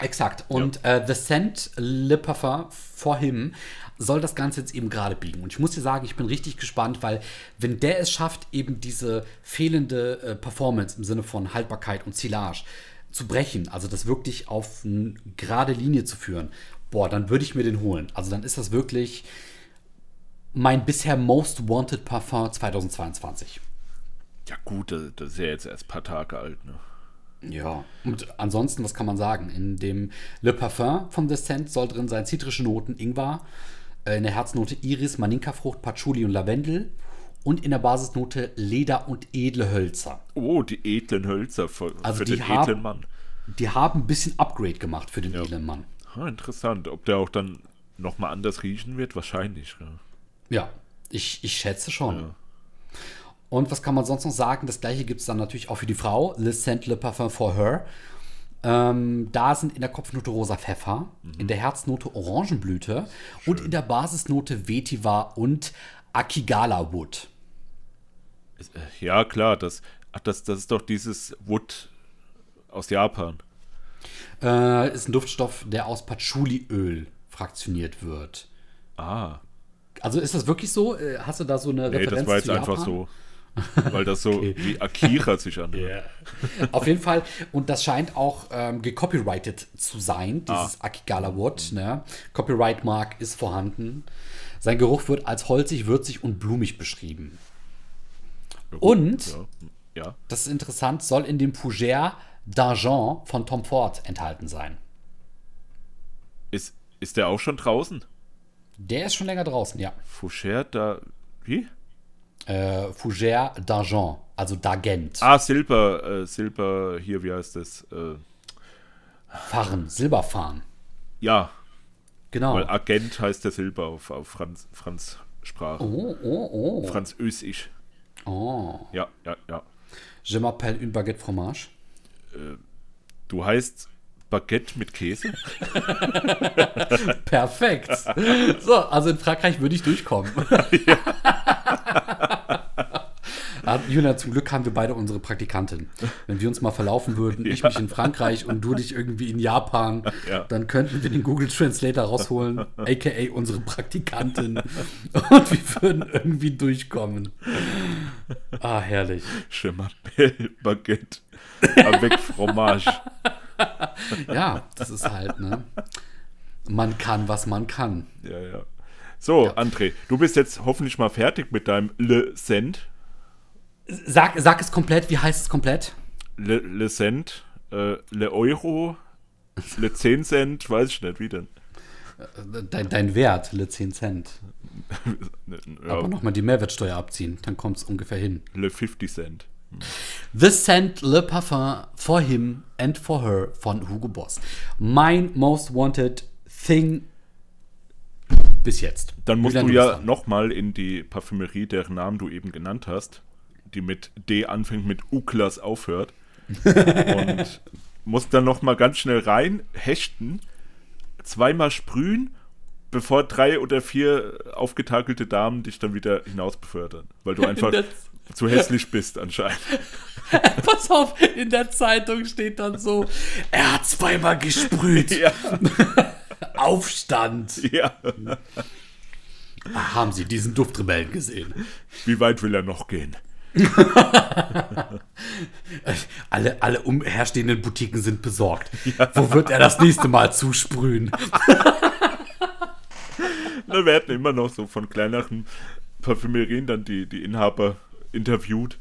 Exakt. Und äh, The Scent Le Parfum for Him soll das Ganze jetzt eben gerade biegen. Und ich muss dir sagen, ich bin richtig gespannt, weil wenn der es schafft, eben diese fehlende äh, Performance im Sinne von Haltbarkeit und Silage zu brechen, also das wirklich auf eine gerade Linie zu führen, boah, dann würde ich mir den holen. Also dann ist das wirklich mein bisher most wanted Parfum 2022. Ja, gut, das, ist ja jetzt erst ein paar Tage alt, ne? Ja, und ansonsten, was kann man sagen? In dem Le Parfum von Descent soll drin sein zitrische Noten, Ingwer, äh, in der Herznote Iris, Maninkafrucht, Patchouli und Lavendel und in der Basisnote Leder und edle Hölzer. Oh, die edlen Hölzer für, Also für die den haben- edlen Mann. Die haben ein bisschen Upgrade gemacht für den edlen Mann. Ah, interessant. Ob der auch dann nochmal anders riechen wird? Wahrscheinlich. Ja. Ja, ich, ich schätze schon. Ja. Und was kann man sonst noch sagen? Das gleiche gibt es dann natürlich auch für die Frau. Le Scent Le Parfum for Her. Ähm, da sind in der Kopfnote rosa Pfeffer, in der Herznote Orangenblüte und in der Basisnote Vetiver und Akigala Wood. Äh, Ja, klar. Das, ach, das, das ist doch dieses Wood aus Japan. Äh, ist ein Duftstoff, der aus Patchouliöl fraktioniert wird. Ah. Also ist das wirklich so? Äh, Hast du da so eine Nee, Referenz das war jetzt einfach so. Weil das so wie Akira sich anhört. Auf jeden Fall. Und das scheint auch ähm, gecopyrighted zu sein, dieses Ah. Akigala Wood. Ne? Copyright Mark ist vorhanden. Sein Geruch wird als holzig, würzig und blumig beschrieben. Und, Ja. ja. das ist interessant, soll in dem Fougère d'Argent von Tom Ford enthalten sein. Ist, ist der auch schon draußen? Der ist schon länger draußen, ja. Foucher da. Wie? Äh, Fougère d'Argent, also d'Argent. Ah, Silber, äh, Silber, hier, wie heißt das? Äh, Farn, Silberfarn. ja, Genau. weil Agent heißt der Silber auf, auf Franz, Franz Sprache. Oh, oh, oh. Französisch. oh. Ja, ja, ja. Je m'appelle une baguette fromage. Du heißt Baguette mit Käse? Perfekt. So, also in Frankreich würde ich durchkommen. Ja, Julian, zum Glück haben wir beide unsere Praktikantin. Wenn wir uns mal verlaufen würden, ich mich in Frankreich und du dich irgendwie in Japan, Ja. dann könnten wir den Google Translator rausholen, aka unsere Praktikantin. Und wir würden irgendwie durchkommen. Ah, herrlich. M'appelle Baguette avec fromage. Ja, das ist halt, ne? Man kann, was man kann. Ja, ja. So, André, du bist jetzt hoffentlich mal fertig mit deinem Le Cent. Sag, sag es komplett, wie heißt es komplett? Le, Le Cent, äh, Le Euro, Le 10 Cent, weiß ich nicht, wie denn. Dein, dein Wert, le 10 Cent. Ja, Aber nochmal die Mehrwertsteuer abziehen, dann kommt es ungefähr hin. Le 50 Cent. The Scent Le Parfum for Him and for Her von Hugo Boss. Mein most wanted thing bis jetzt. Dann musst du ja nochmal in die Parfümerie, deren Namen du eben genannt hast, die mit D anfängt, mit Uklas aufhört. und musst dann nochmal ganz schnell rein, hechten, zweimal sprühen, bevor drei oder vier aufgetakelte Damen dich dann wieder hinaus befördern. Weil du einfach zu hässlich bist anscheinend. Pass auf, in der Zeitung steht dann so, er hat zweimal gesprüht. ja, Aufstand. ja. Ah, Haben Sie diesen Duftrebellen gesehen? Wie weit will er noch gehen? Alle, alle umherstehenden Boutiquen sind besorgt. Wo wird er das nächste Mal zusprühen? Da werden immer noch so von kleineren Parfümerien dann die, die Inhaber interviewt.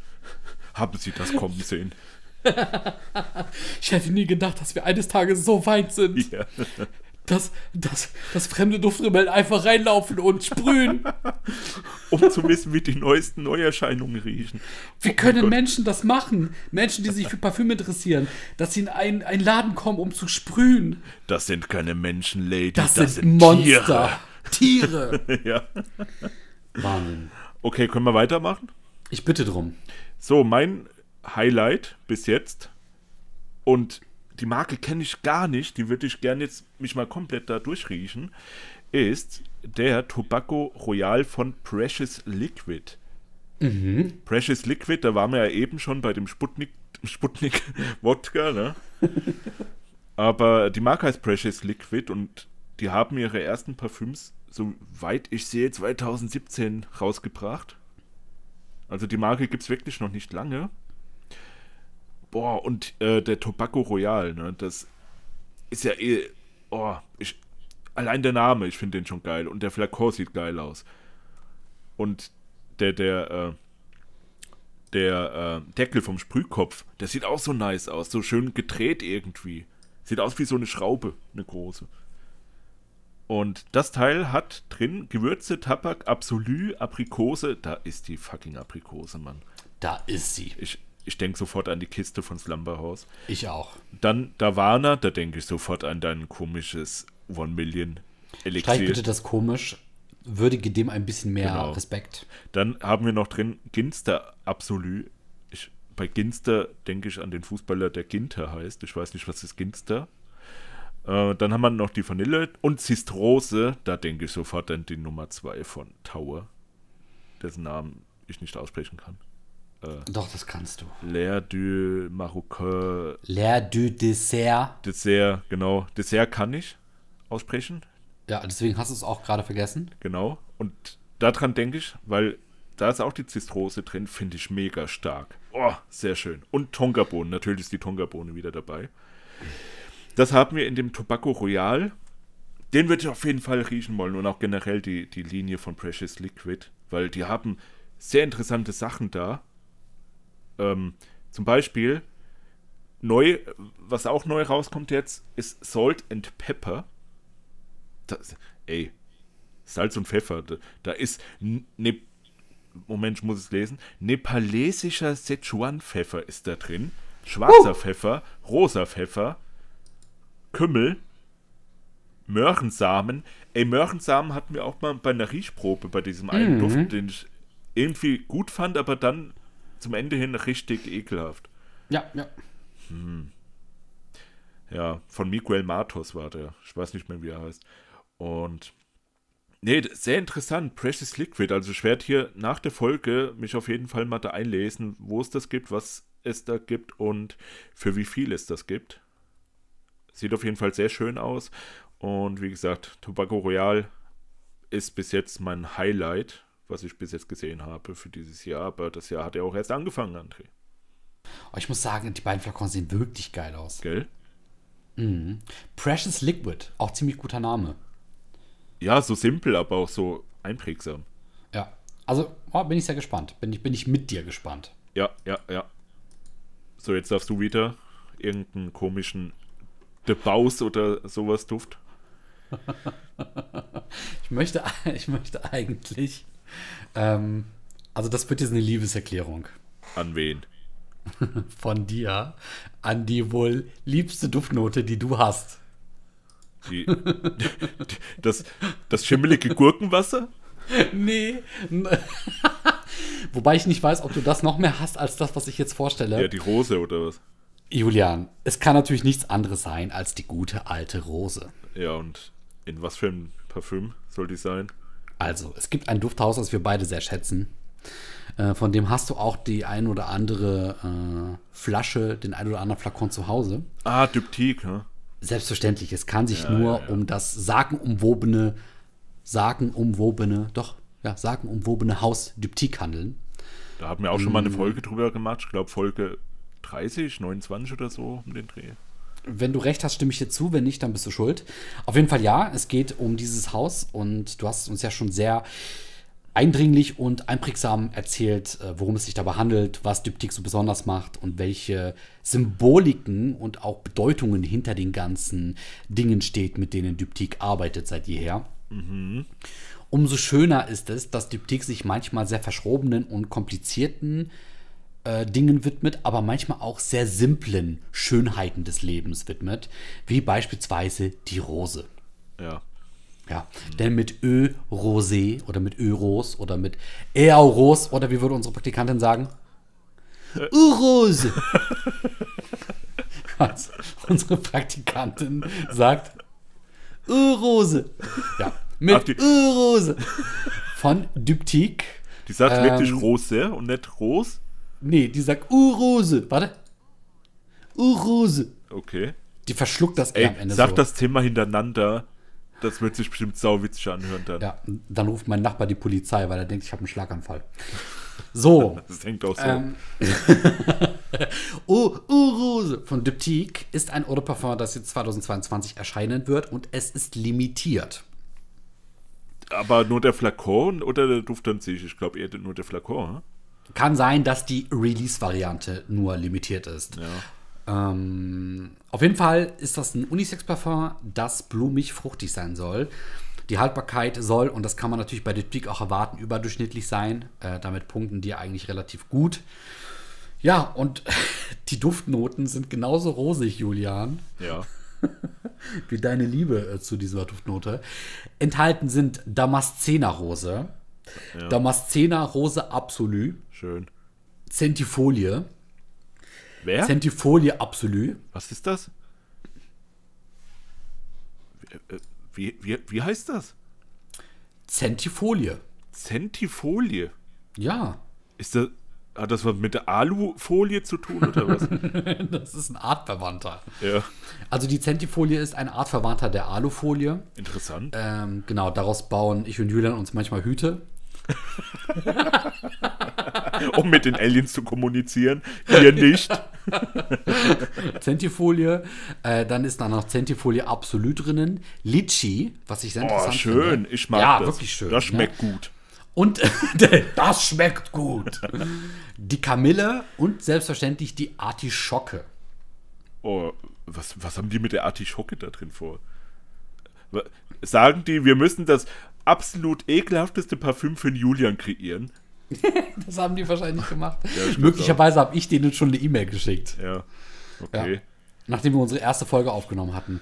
Haben Sie das kommen sehen? Ich hätte nie gedacht, dass wir eines Tages so weit sind, Ja. dass, dass, dass fremde Duftrebellen einfach reinlaufen und sprühen. Um zu wissen, wie die neuesten Neuerscheinungen riechen. Wie können Gott. Menschen das machen? Menschen, die sich für Parfüm interessieren, dass sie in einen, einen Laden kommen, um zu sprühen. Das sind keine Menschen, Lady. Das, sind, Monster. Tiere. Tiere. Ja. Wahnsinn. Okay, können wir weitermachen? Ich bitte drum. So, mein Highlight bis jetzt. Und die Marke kenne ich gar nicht. Die würde ich gerne jetzt mich mal komplett da durchriechen. ist der Tobacco Royal von Precious Liquid. Precious Liquid, da waren wir ja eben schon bei dem Sputnik, Sputnik Wodka, ne? Aber die Marke heißt Precious Liquid und die haben ihre ersten Parfüms, soweit ich sehe, 2017 rausgebracht. Also die Marke gibt es wirklich noch nicht lange. Boah, und äh, der Tobacco Royal, ne, das ist ja eh, oh, ich, allein der Name, ich finde den schon geil. Und der Flakon sieht geil aus. Und der, der, äh, der äh, Deckel vom Sprühkopf, der sieht auch so nice aus, so schön gedreht irgendwie. Sieht aus wie so eine Schraube, eine große. Und das Teil hat drin Gewürze, Tabak, Absolü, Aprikose. Da ist die fucking Aprikose, Mann. Da ist sie. Ich, ich denke sofort an die Kiste von Slumberhouse. Ich auch. Dann Davana, da denke ich sofort an dein komisches One Million Streich Elixier. bitte das komisch. Würdige dem ein bisschen mehr Genau. Respekt. Dann haben wir noch drin Ginster Absolü. Ich, bei Ginster denke ich an den Fußballer, der Ginter heißt. Ich weiß nicht, was ist Ginster. Äh, dann haben wir noch die Vanille und Zistrose. Da denke ich sofort an die Nummer 2 von Tower, dessen Namen ich nicht aussprechen kann. Doch, das kannst du. L'air du Marocain L'air du Dessert. Dessert, genau. Dessert kann ich aussprechen, Ja, deswegen hast du es auch gerade vergessen. genau. Und daran denke ich, weil da ist auch die Zistrose drin, finde ich mega stark. Oh, sehr schön. Und Tonkabohnen, natürlich ist die Tonkabohne wieder dabei. Das haben wir in dem Tobacco Royal. Den würde ich auf jeden Fall riechen wollen und auch generell die, die Linie von Precious Liquid, weil die haben sehr interessante Sachen da. Ähm, zum Beispiel neu, was auch neu rauskommt jetzt, ist Salt and Pepper. Das, ey, Salz und Pfeffer. Da, da ist ne, Moment, ich muss es lesen. Nepalesischer Szechuan-Pfeffer ist da drin. Schwarzer Pfeffer, rosa Pfeffer, Kümmel, Möhrensamen. Ey, Möhrensamen hatten wir auch mal bei einer Riechprobe bei diesem einen Duft, den ich irgendwie gut fand, aber dann zum Ende hin richtig ekelhaft. Ja, ja. Ja, von Miguel Matos war der. Ich weiß nicht mehr, wie er heißt. Und nee, sehr interessant. Precious Liquid. Also ich werde hier nach der Folge mich auf jeden Fall mal da einlesen, wo es das gibt, was es da gibt und für wie viel es das gibt. Sieht auf jeden Fall sehr schön aus. Und wie gesagt, Tobacco Royal ist bis jetzt mein Highlight, was ich bis jetzt gesehen habe für dieses Jahr. Aber das Jahr hat ja auch erst angefangen, André. Aber ich muss sagen, die beiden Flakons sehen wirklich geil aus. Gell? Precious Liquid, auch ziemlich guter Name. Ja, so simpel, aber auch so einprägsam. Ja. Also, oh, bin ich sehr gespannt. Bin ich, bin ich mit dir gespannt. Ja, ja, ja. So, jetzt darfst du wieder irgendeinen komischen De Baus oder sowas Duft. Ich möchte, ich möchte eigentlich. Ähm, also, das wird jetzt eine Liebeserklärung An wen? von dir an die wohl liebste Duftnote, die du hast. Die, das, das schimmelige Gurkenwasser? Nee. Wobei ich nicht weiß, ob du das noch mehr hast als das, was ich jetzt vorstelle. Ja, die Rose oder was? Julian, es kann natürlich nichts anderes sein als die gute alte Rose. Ja, und in was für ein Parfüm soll die sein? Also, es gibt ein Dufthaus, das wir beide sehr schätzen. Äh, von dem hast du auch die ein oder andere äh, Flasche, den ein oder anderen Flakon zu Hause. Ah, Diptyque, ne? Selbstverständlich, es kann sich Ja, nur ja, ja. um das sagenumwobene, sagenumwobene, doch, ja, sagenumwobene Haus Diptyque handeln. Da haben wir auch schon mal eine Folge drüber gemacht. Ich glaube, Folge 30, 29 oder so um den Dreh. Wenn du recht hast, stimme ich dir zu. Wenn nicht, dann bist du schuld. Auf jeden Fall ja, es geht um dieses Haus und du hast uns ja schon sehr eindringlich und einprägsam erzählt, äh, worum es sich dabei handelt, was Diptyque so besonders macht und welche Symboliken und auch Bedeutungen hinter den ganzen Dingen steht, mit denen Diptyque arbeitet seit jeher. Umso schöner ist es, dass Diptyque sich manchmal sehr verschrobenen und komplizierten äh, Dingen widmet, aber manchmal auch sehr simplen Schönheiten des Lebens widmet, wie beispielsweise die Rose. Ja. Ja, denn mit Ö Rosé oder mit Ö Ros oder mit Eauros oder wie würde unsere Praktikantin sagen? Ö Rose. Also, unsere Praktikantin sagt Ö Rose. Ja, Mit die, Rose. Von Diptyque. die sagt wirklich ähm, Rose und nicht Ros. Nee, die sagt Urose. Warte. Urose. Okay. Die verschluckt das Ey, eher am Ende sag so. das Thema hinterender. Das wird sich bestimmt sauwitzig anhören dann. Ja, dann ruft mein Nachbar die Polizei, weil er denkt, ich habe einen Schlaganfall. So. Das hängt auch so. Ähm, oh, Urose von Diptyque ist ein Eau de Parfum, das jetzt 2022 erscheinen wird und es ist limitiert. Aber nur der Flakon oder der Duft an sich? Ich glaube eher nur der Flakon. hm? Kann sein, dass die Release-Variante nur limitiert ist. Ja. Ähm, auf jeden Fall ist das ein Unisex-Parfum, das blumig fruchtig sein soll. Die Haltbarkeit soll, und das kann man natürlich bei Diptyque auch erwarten, überdurchschnittlich sein. Äh, damit punkten die eigentlich relativ gut. Ja, und die Duftnoten sind genauso rosig, Julian, Ja. wie deine Liebe äh, zu dieser Duftnote. Enthalten sind Damaszener-Rose, Ja. Damaszener-Rose Absolu, Schön. Centifolie, Wer? Centifolie Absolu, Was ist das? Wie, äh, wie, wie, heißt das? Centifolie. Zentifolie. Ja, Ist das, hat das was mit der Alufolie zu tun oder was? das ist ein Artverwandter. ja, Also die Centifolie ist ein Artverwandter der Alufolie. interessant. Ähm, genau, daraus bauen ich und Julian uns manchmal Hüte. Um mit den Aliens zu kommunizieren. Hier nicht. Centifolie, äh, dann ist da noch Centifolie Absolut drinnen. Litchi, was ich sehr Oh, interessant schön. finde. Ich mag ja, das. wirklich schön. Das schmeckt ne? gut. Und das schmeckt gut. Die Kamille und selbstverständlich die Artischocke. Oh, was, was haben die mit der Artischocke da drin vor? Sagen die, wir müssen das absolut ekelhafteste Parfüm für den Julian kreieren? Das haben die wahrscheinlich gemacht. glaub's Möglicherweise habe ich denen schon eine E-Mail geschickt. Ja. Okay. Ja. Nachdem wir unsere erste Folge aufgenommen hatten.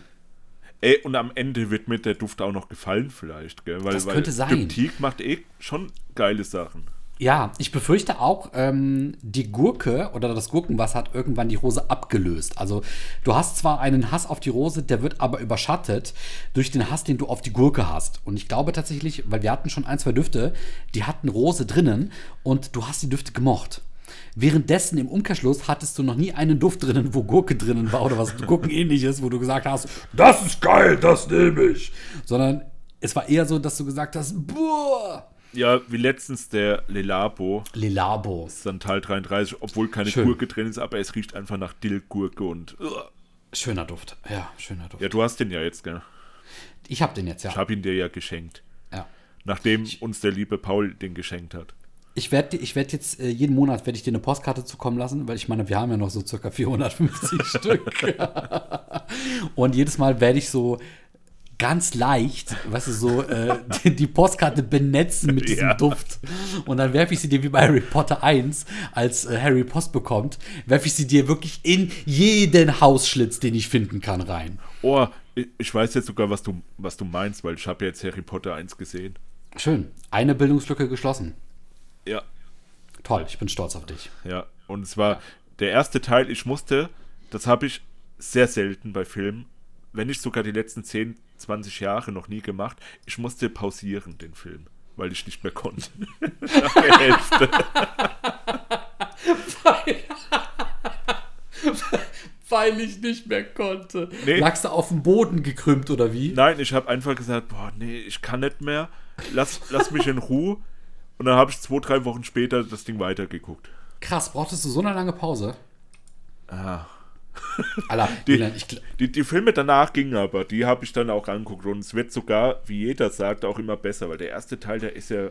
Ey, und am Ende wird mir der Duft auch noch gefallen, vielleicht, gell? Weil, Das weil könnte sein. Diptyque macht eh schon geile Sachen. Ja, ich befürchte auch, ähm, die Gurke oder das Gurkenwasser hat irgendwann die Rose abgelöst. Also du hast zwar einen Hass auf die Rose, der wird aber überschattet durch den Hass, den du auf die Gurke hast. Und ich glaube tatsächlich, weil wir hatten schon ein, zwei Düfte, die hatten Rose drinnen und du hast die Düfte gemocht. Währenddessen im Umkehrschluss hattest du noch nie einen Duft drinnen, wo Gurke drinnen war oder was Gurkenähnliches, wo du gesagt hast, das ist geil, das nehme ich. Sondern es war eher so, dass du gesagt hast, boah, Ja, wie letztens der Lelabo, Lelabo. Santal 33, obwohl keine Schön. Gurke drin ist, aber es riecht einfach nach Dillgurke und. Ugh. Schöner Duft. Ja, schöner Duft. Ja, du hast den ja jetzt, gell? Ich habe den jetzt, Ich ja. habe ihn dir ja geschenkt. ja. Nachdem uns der liebe Paul den geschenkt hat. Ich werde ich werd jetzt äh, jeden Monat werde ich dir eine Postkarte zukommen lassen, weil ich meine, wir haben ja noch so circa 450 Stück. Und jedes Mal werde ich so ganz leicht, weißt du, so äh, die, die Postkarte benetzen mit diesem Ja. Duft. Und dann werfe ich sie dir wie bei Harry Potter 1, als äh, Harry Post bekommt, werfe ich sie dir wirklich in jeden Hausschlitz, den ich finden kann, rein. Oh, ich, ich weiß jetzt sogar, was du, was du meinst, weil ich habe jetzt Harry Potter 1 gesehen. Schön. Eine Bildungslücke geschlossen. Ja, Toll, ich bin stolz auf dich. ja. Und es war der erste Teil, ich musste, das habe ich sehr selten bei Filmen, wenn nicht sogar die letzten 10, 20 Jahre noch nie gemacht, ich musste pausieren den Film, weil ich nicht mehr konnte. Nach der Hälfte. Weil ich nicht mehr konnte. Nee. Lagst du auf dem Boden gekrümmt oder wie? Nein, ich habe einfach gesagt, boah, nee, ich kann nicht mehr. Lass, lass mich in Ruhe. Und dann habe ich zwei, drei Wochen später das Ding weitergeguckt. Krass, brauchtest du so eine lange Pause? Ah. Alter, Die, die, die Filme danach gingen aber, die habe ich dann auch angeguckt. Und es wird sogar, wie jeder sagt, auch immer besser, weil der erste Teil, der ist ja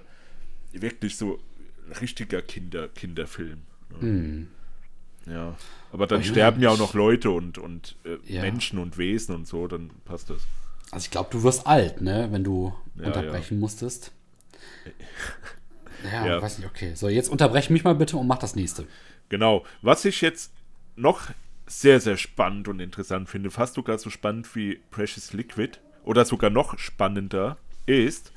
wirklich so ein richtiger Kinder, Kinderfilm. ne? Ja. Aber dann. Oh, sterben ja auch noch Leute und, und äh, Ja. Menschen und Wesen und so, dann passt das. also ich glaube, du wirst alt, ne, wenn du Ja, unterbrechen musstest. Ja, Ja. weiß nicht, okay. So, jetzt unterbrech mich mal bitte und mach das nächste. Genau. Was ich jetzt noch sehr, sehr spannend und interessant finde, fast sogar so spannend wie Precious Liquid oder sogar noch spannender, ist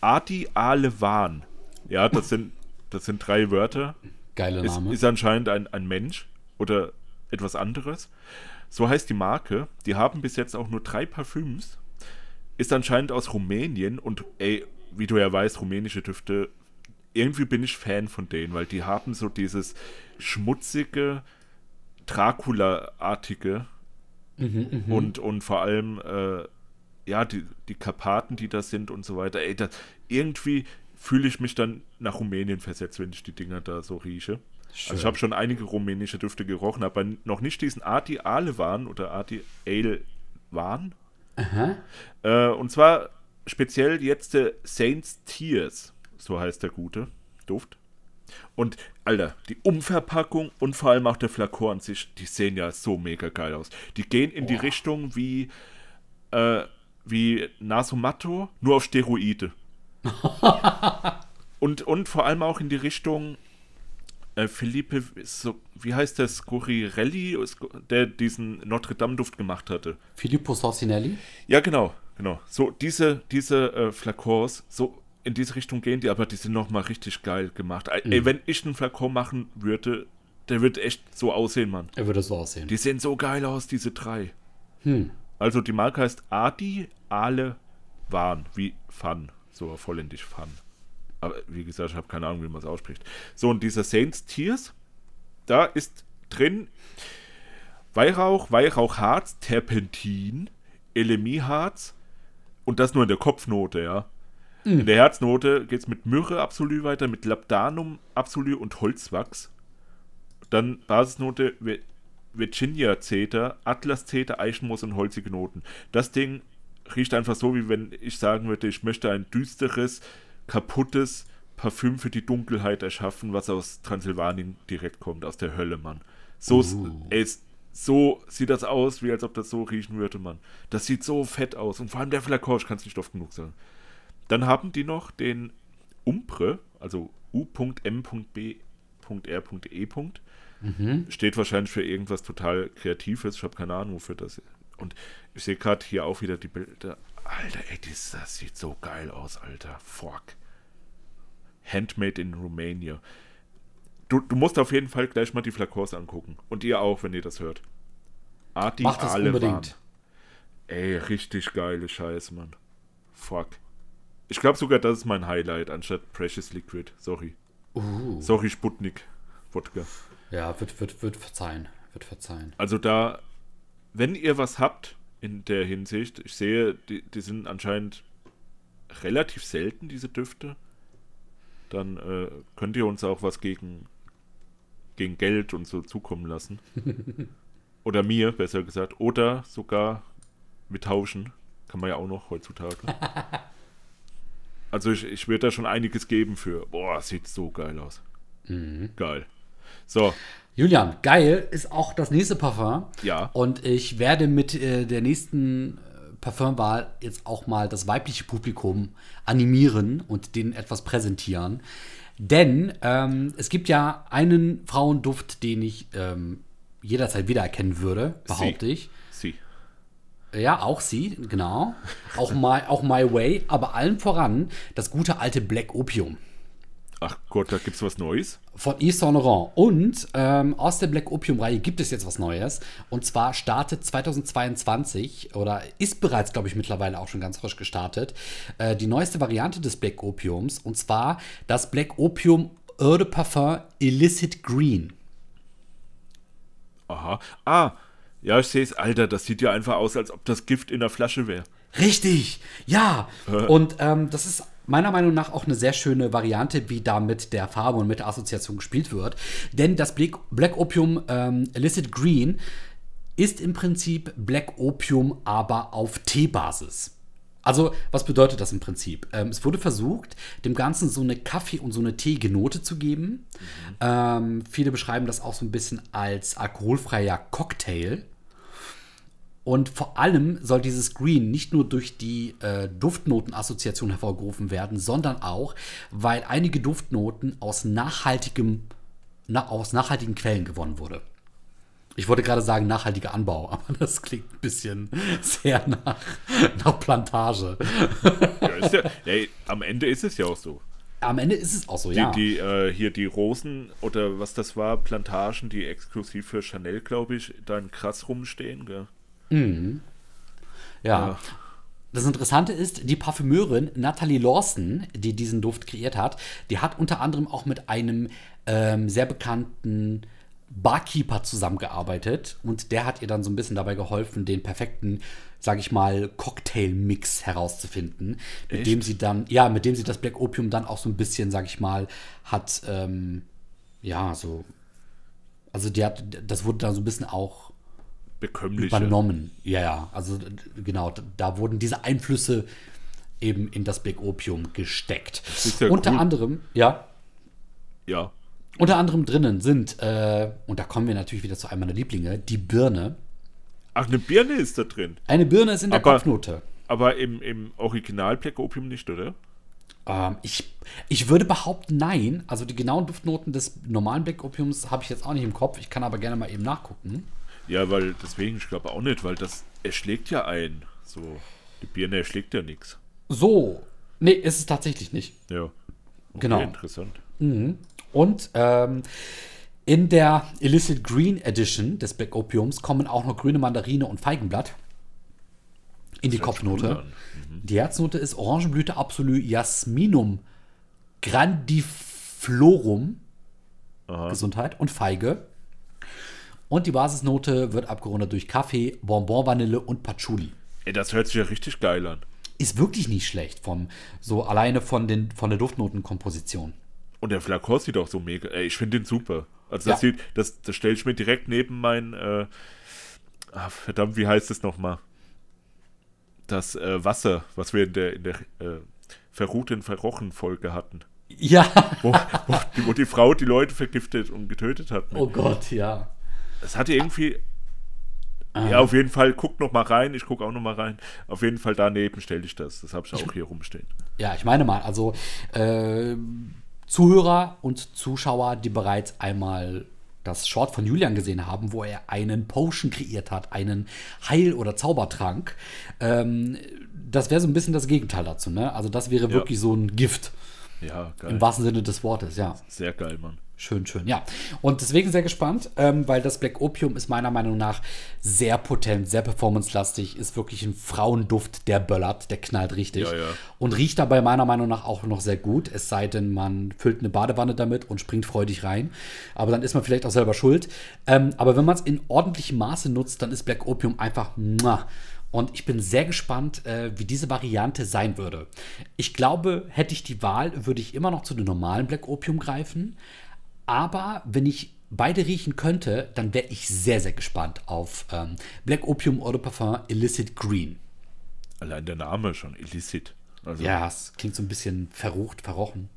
Adi Alevan. Ja, das sind, das sind drei Wörter. Geiler Ist, Name. ist anscheinend ein, ein Mensch oder etwas anderes. So heißt die Marke. Die haben bis jetzt auch nur drei Parfüms. ist anscheinend aus Rumänien und ey, wie du ja weißt, rumänische Düfte, irgendwie bin ich Fan von denen, weil die haben so dieses schmutzige, Dracula-artige Mhm, und, und vor allem, äh, ja, die, die Karpaten, die da sind und so weiter. Ey, das, irgendwie fühle ich mich dann nach Rumänien versetzt, wenn ich die Dinger da so rieche. Schön. Also ich habe schon einige rumänische Düfte gerochen, aber noch nicht diesen Arti Alevan oder Arti Ale Van. Äh, und zwar speziell jetzt der Saints Tears, so heißt der gute Duft. Und, Alter, die Umverpackung und vor allem auch der Flakon an sich, die sehen ja so mega geil aus. Die gehen in die Richtung wie, äh, wie Nasomatto, nur auf Steroide. und, und vor allem auch in die Richtung äh, Felipe, so, wie heißt der, Scorirelli, der diesen Notre Dame-Duft gemacht hatte. Filippo Sorcinelli. Ja, genau, genau. So, diese, diese äh, Flakons, so in diese Richtung gehen die, aber die sind nochmal richtig geil gemacht. Ey, ey, wenn ich einen Flakon machen würde, der würde echt so aussehen, Mann. Er würde so aussehen. Die sehen so geil aus, diese drei. Also die Marke heißt Adi Ale Van, wie Fun, so volländisch Fun. Aber wie gesagt, ich habe keine Ahnung, wie man es ausspricht. So, und dieser Saints Tears, da ist drin Weihrauch, Weihrauchharz, Terpentin, Elemieharz und das nur in der Kopfnote, ja. In der Herznote geht es mit Myrrhe Absolut weiter, mit Labdanum Absolut und Holzwachs. Dann Basisnote Vi- Virginia Zeder, Atlas Zeder, Eichenmoos und holzige Noten. Das Ding riecht einfach so, wie wenn ich sagen würde, ich möchte ein düsteres, kaputtes Parfüm für die Dunkelheit erschaffen, was aus Transsilvanien direkt kommt, aus der Hölle, Mann. So, s- ey, so sieht das aus, wie als ob das so riechen würde, Mann. Das sieht so fett aus. Und vor allem der Flakon, ich kann es nicht oft genug sagen. Dann haben die noch den Umpre, also u.m.b.r.e. Steht wahrscheinlich für irgendwas total Kreatives. Ich habe keine Ahnung, wofür das ist. Und ich sehe gerade hier auch wieder die Bilder. Alter, ey, das, das sieht so geil aus, Alter. Fuck. Handmade in Romania. Du, du musst auf jeden Fall gleich mal die Flakons angucken. Und ihr auch, wenn ihr das hört. Adi Macht das Alevan. unbedingt. Ey, richtig geile Scheiße, Mann. Fuck. Ich glaube sogar, das ist mein Highlight, anstatt Precious Liquid. Sorry. Uh. Sorry, Sputnik. Wodka. Ja, wird, wird, wird verzeihen. Wird verzeihen. Also da, wenn ihr was habt in der Hinsicht, ich sehe, die, die sind anscheinend relativ selten, diese Düfte, dann äh, könnt ihr uns auch was gegen, gegen Geld und so zukommen lassen. Oder mir, besser gesagt. Oder sogar wir tauschen. Kann man ja auch noch heutzutage. Also ich, ich würde da schon einiges geben für. Boah, sieht so geil aus. Geil. So, Julian, geil ist auch das nächste Parfum. Ja. Und ich werde mit äh, der nächsten äh, Parfumwahl jetzt auch mal das weibliche Publikum animieren und denen etwas präsentieren. Denn ähm, es gibt ja einen Frauenduft, den ich ähm, jederzeit wiedererkennen würde, behaupte Sie. ich. Ja, auch sie, genau. Auch my, auch my Way, aber allen voran das gute alte Black Opium Ach Gott, da gibt's was Neues. von Yves Saint Laurent. Und ähm, aus der Black Opium-Reihe gibt es jetzt was Neues. Und zwar startet 2022 oder ist bereits, glaube ich, mittlerweile auch schon ganz frisch gestartet, äh, die neueste Variante des Black Opiums. Und zwar das Black Opium Eau de Parfum Illicit Green. Aha. Ah, ja, ich sehe es. Alter, das sieht ja einfach aus, als ob das Gift in der Flasche wäre. Richtig, ja. Und ähm, das ist meiner Meinung nach auch eine sehr schöne Variante, wie da mit der Farbe und mit der Assoziation gespielt wird. Denn das Black, Opium ähm, Illicit Green ist im Prinzip Black Opium, aber auf Teebasis. Also, was bedeutet das im Prinzip? Ähm, es wurde versucht, dem Ganzen so eine Kaffee- und so eine Teegenote zu geben. Ähm, viele beschreiben das auch so ein bisschen als alkoholfreier Cocktail. Und vor allem soll dieses Green nicht nur durch die äh, Duftnotenassoziation hervorgerufen werden, sondern auch, weil einige Duftnoten aus nachhaltigem, na, aus nachhaltigen Quellen gewonnen wurde. Ich wollte gerade sagen nachhaltiger Anbau, aber das klingt ein bisschen sehr nach, nach Plantage. Ja, ist ja, ey, am Ende ist es ja auch so. Am Ende ist es auch so, Die, ja. die äh, hier die Rosen oder was das war, Plantagen, die exklusiv für Chanel, glaube ich, da in krass rumstehen, gell? Ja. das Interessante ist, die Parfümeurin Natalie Lawson, die diesen Duft kreiert hat, die hat unter anderem auch mit einem ähm, sehr bekannten Barkeeper zusammengearbeitet und der hat ihr dann so ein bisschen dabei geholfen, den perfekten, sag ich mal, Cocktail-Mix herauszufinden, mit Echt? dem sie dann, ja, mit dem sie das Black Opium dann auch so ein bisschen, sag ich mal, hat, ähm, ja, so, also die hat, das wurde dann so ein bisschen auch Bekömmlicher. übernommen. Ja, ja, also genau, da wurden diese Einflüsse eben in das Black Opium gesteckt. ja Unter cool. anderem, ja, Ja. unter anderem drinnen sind, äh, und da kommen wir natürlich wieder zu einem meiner Lieblinge, die Birne. Ach, eine Birne ist da drin. Eine Birne ist in der Aber- Kopfnote. Aber im, im Original Black Opium nicht, oder? Ähm, ich, ich würde behaupten, nein. Also die genauen Duftnoten des normalen Black Opiums habe ich jetzt auch nicht im Kopf. Ich kann aber gerne mal eben nachgucken. Ja, weil deswegen, ich glaube auch nicht, weil das erschlägt ja ein. So, die Birne erschlägt ja nichts. So. Nee, ist es tatsächlich nicht. Ja. Okay, Genau. Interessant. Und ähm, in der Illicit Green Edition des Black Opiums kommen auch noch grüne Mandarine und Feigenblatt in die Kopfnote. an. Die Herznote ist Orangenblüte Absolu Jasminum grandiflorum Gesundheit und Feige. Und die Basisnote wird abgerundet durch Kaffee, Bonbon Vanille und Patchouli. Ey, das hört sich ja richtig geil an. Ist wirklich nicht schlecht vom so alleine von den von der Duftnotenkomposition. Und der Flakon sieht auch so mega. Ey, ich finde den super. Also das Ja. sieht, das, das stelle ich mir direkt neben mein, äh, ah, verdammt, wie heißt es nochmal? Das äh, Wasser, was wir in der, in der äh, Verruchten Verrochen-Folge hatten. Ja. Wo, wo, die, wo die Frau die Leute vergiftet und getötet hat. Oh Gott, ja. Es hatte irgendwie. Ah. Ja, auf jeden Fall, guck noch mal rein, ich guck auch noch mal rein. Auf jeden Fall daneben stelle ich das. Das habe ich auch hier rumstehen. Ja, ich meine mal, also äh, Zuhörer und Zuschauer, die bereits einmal das Short von Julian gesehen haben, wo er einen Potion kreiert hat, einen Heil- oder Zaubertrank, ähm, das wäre so ein bisschen das Gegenteil dazu, ne? Also das wäre wirklich so ein Gift Ja, geil. im wahrsten Sinne des Wortes, ja. Sehr geil, Mann. Schön, schön, ja. Und deswegen sehr gespannt, ähm, weil das Black Opium ist meiner Meinung nach sehr potent, sehr performancelastig, ist wirklich ein Frauenduft, der böllert, der knallt richtig. Ja, ja. Und riecht dabei meiner Meinung nach auch noch sehr gut, es sei denn, man füllt eine Badewanne damit und springt freudig rein. Aber dann ist man vielleicht auch selber schuld. Ähm, aber wenn man es in ordentlichem Maße nutzt, dann ist Black Opium einfach muah. Und ich bin sehr gespannt, äh, wie diese Variante sein würde. Ich glaube, hätte ich die Wahl, würde ich immer noch zu dem normalen Black Opium greifen. Aber wenn ich beide riechen könnte, dann wäre ich sehr, sehr gespannt auf ähm, Black Opium Eau de Parfum Illicit Green. Allein der Name schon, illicit. Also, Ja, es klingt so ein bisschen verrucht, verrochen.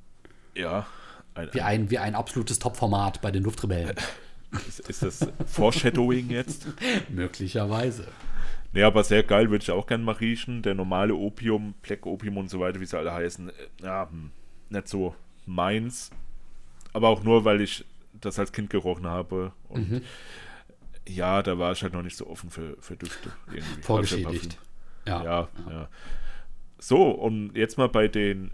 ja ein, Wie ein, wie ein absolutes Top-Format bei den Luftrebellen. ist, ist das Foreshadowing jetzt? Möglicherweise. Nee, aber sehr geil, würde ich auch gerne mal riechen. Der normale Opium, Black Opium und so weiter, wie sie alle heißen, äh, ja, hm, nicht so meins. Aber auch nur, weil ich das als Kind gerochen habe. Und ja, da war ich halt noch nicht so offen für, für Düfte. Irgendwie. Vorgeschädigt. Ja, ja, ja. So, um jetzt mal bei den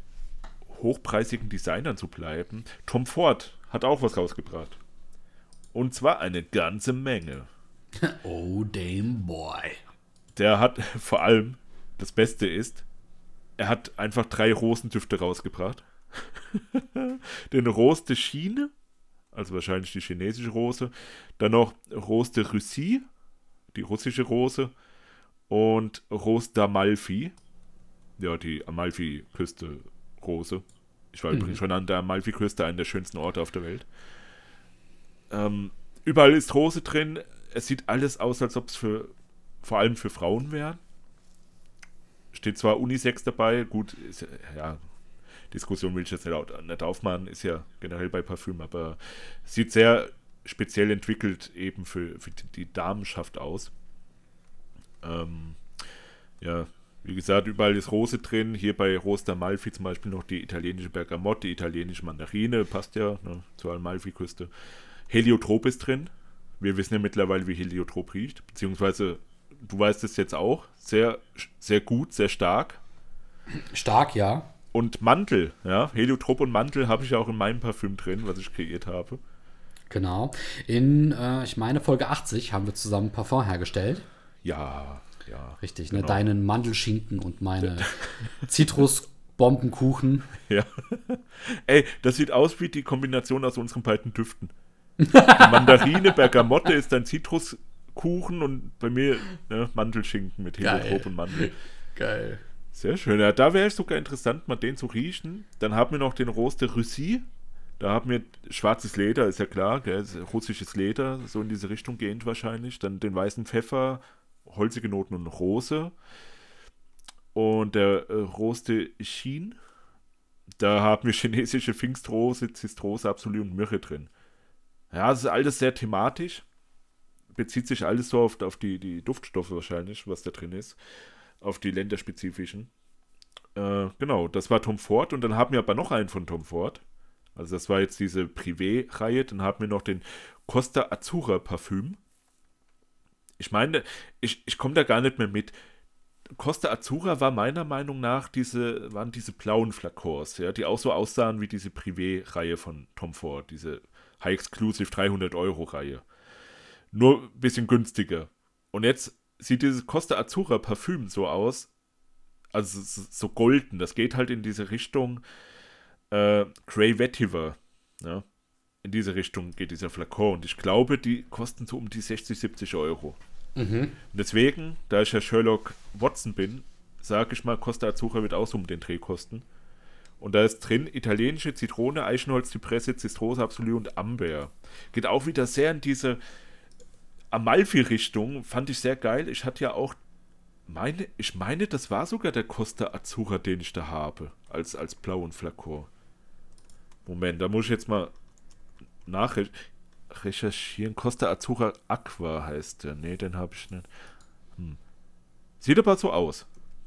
hochpreisigen Designern zu bleiben. Tom Ford hat auch was rausgebracht. Und zwar eine ganze Menge. Oh, damn boy. Der hat vor allem, das Beste ist, er hat einfach drei Rosendüfte rausgebracht. Den Rose de Chine, also wahrscheinlich die chinesische Rose. Dann noch Rose de Russie, die russische Rose. Und Rose d'Amalfi, ja, die Amalfi-Küste Rose. Ich war übrigens schon an der Amalfi-Küste, einer der schönsten Orte auf der Welt. Ähm, überall ist Rose drin. Es sieht alles aus, als ob es für vor allem für Frauen wäre. Steht zwar Unisex dabei, gut, ist, ja, Diskussion will ich jetzt nicht, nicht aufmachen, ist ja generell bei Parfüm, aber sieht sehr speziell entwickelt eben für, für die, Damenschaft aus. Ähm, ja, wie gesagt, überall ist Rose drin. Hier bei Rose d'Amalfi zum Beispiel noch die italienische Bergamotte, die italienische Mandarine, passt ja ne, zur Amalfi-Küste. Heliotrop ist drin. Wir wissen ja mittlerweile, wie Heliotrop riecht. Beziehungsweise, du weißt es jetzt auch. Sehr, sehr gut, sehr stark. Stark, ja. Und Mantel, ja. Heliotrop und Mantel habe ich auch in meinem Parfüm drin, was ich kreiert habe. Genau. In, äh, ich meine, Folge 80 haben wir zusammen Parfum hergestellt. Ja, Ja, Richtig, genau. ne? Deinen Mandelschinken und meine Zitrusbombenkuchen. Ja. Ey, das sieht aus wie die Kombination aus unseren beiden Düften. Die Mandarine, Bergamotte ist ein Zitruskuchen und bei mir ne, Mandelschinken mit. Heliotrop und Mandel. Geil. Sehr schön. Ja, da wäre es sogar interessant, mal den zu riechen. Dann haben wir noch den Rose de Russie. Da haben wir schwarzes Leder, ist ja klar, gell? russisches Leder, so in diese Richtung gehend wahrscheinlich. Dann den weißen Pfeffer, holzige Noten und Rose. Und der äh, Rose de Chine, da haben wir chinesische Pfingstrose, Zistrose, Absolut und Myrrhe drin. Ja, es ist alles sehr thematisch. Bezieht sich alles so auf, auf die, die Duftstoffe wahrscheinlich, was da drin ist. Auf die länderspezifischen. Äh, genau, das war Tom Ford. Und dann haben wir aber noch einen von Tom Ford. Also das war jetzt diese Privé-Reihe. Dann haben wir noch den Costa Azura Parfüm. Ich meine, ich, ich komme da gar nicht mehr mit. Costa Azura war meiner Meinung nach diese, waren diese blauen Flakons, ja, die auch so aussahen wie diese Privé-Reihe von Tom Ford, diese High Exclusive 300 Euro Reihe. Nur ein bisschen günstiger. Und jetzt sieht dieses Costa Azura Parfüm so aus, also so golden. Das geht halt in diese Richtung äh, Grey Vetiver. Ja? In diese Richtung geht dieser Flakon. Und ich glaube, die kosten so um die 60, 70 Euro. Und deswegen, da ich ja Sherlock Watson bin, sage ich mal, Costa Azzurra wird auch so um den Dreh kosten. Und da ist drin italienische Zitrone, Eichenholz, Zypresse, Zistrose, Absolut und Amber. Geht auch wieder sehr in diese Amalfi-Richtung. Fand ich sehr geil. Ich hatte ja auch meine, ich meine, das war sogar der Costa Azzurra, den ich da habe, als, als blauen Flakon. Moment, da muss ich jetzt mal nachrecherchieren. Costa Azzurra Aqua heißt der. Nee, den habe ich nicht. Hm. Sieht aber so aus.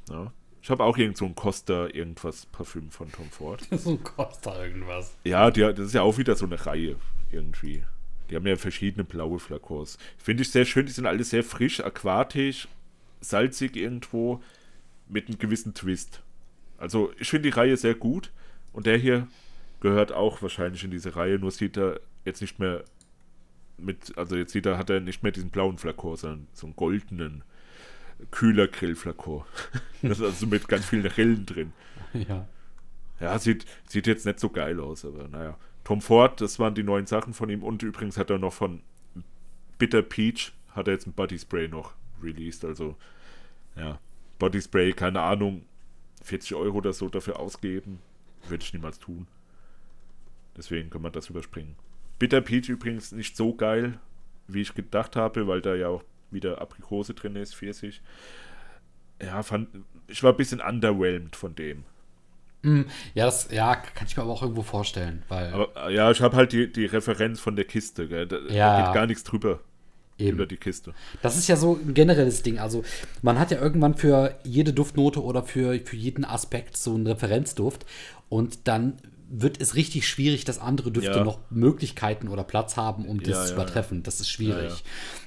Ja. Ich habe auch irgend so ein Costa irgendwas Parfüm von Tom Ford. so ein Costa irgendwas. Ja, die, das ist ja auch wieder so eine Reihe irgendwie. Die haben ja verschiedene blaue Flakons. Finde ich sehr schön, die sind alle sehr frisch, aquatisch, salzig irgendwo, mit einem gewissen Twist. Also ich finde die Reihe sehr gut und der hier gehört auch wahrscheinlich in diese Reihe, nur sieht er jetzt nicht mehr mit, also jetzt sieht er, hat er nicht mehr diesen blauen Flakon, sondern so einen goldenen kühler Grillflakon. das ist also mit ganz vielen Rillen drin. Ja. Ja, sieht, sieht jetzt nicht so geil aus, aber naja. Tom Ford, das waren die neuen Sachen von ihm und übrigens hat er noch von Bitter Peach, hat er jetzt ein Body Spray noch released, also ja, Body Spray, keine Ahnung, 40 Euro oder so dafür ausgeben, würde ich niemals tun. Deswegen kann man das überspringen. Bitter Peach übrigens nicht so geil, wie ich gedacht habe, weil da ja auch wieder Aprikose drin ist, Pfirsich. Ja, fand, ich war ein bisschen underwhelmed von dem. Hm, Ja, das ja, kann ich mir aber auch irgendwo vorstellen, weil Aber äh, ja, ich habe halt die, die Referenz von der Kiste, gell? Da, Ja. da geht gar nichts drüber eben. über die Kiste. Das ist ja so ein generelles Ding. Also, man hat ja irgendwann für jede Duftnote oder für, für jeden Aspekt so einen Referenzduft. Und dann wird es richtig schwierig, dass andere Düfte Ja. noch Möglichkeiten oder Platz haben, um das Ja, zu ja, übertreffen. Das ist schwierig. Ja, ja.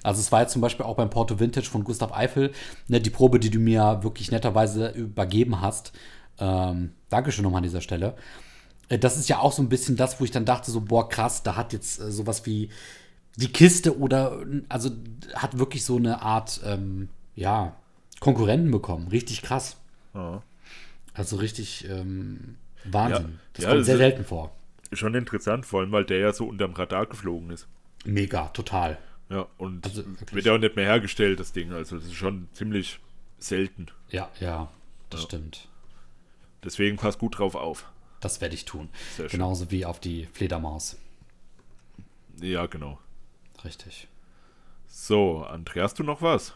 Also, es war jetzt zum Beispiel auch beim Porto Vintage von Gustav Eiffel, ne, die Probe, die du mir wirklich netterweise übergeben hast. Ähm, Dankeschön nochmal an dieser Stelle. Äh, Das ist ja auch so ein bisschen das, wo ich dann dachte, so, boah, krass, da hat jetzt äh, sowas wie die Kiste oder, also hat wirklich so eine Art, ähm, ja, Konkurrenten bekommen. Richtig krass. Ja. Also richtig ähm, Wahnsinn. Ja. Das Ja, kommt das sehr selten vor. Schon interessant, vor allem, weil der ja so unterm Radar geflogen ist. Mega, total. Ja, und Also wird ja auch nicht mehr hergestellt, das Ding. Also, das ist schon ziemlich selten. Ja, ja, das stimmt. Deswegen pass gut drauf auf. Das werde ich tun. Sehr schön. Genauso wie auf die Fledermaus. Ja, genau. Richtig. So, André, hast du noch was?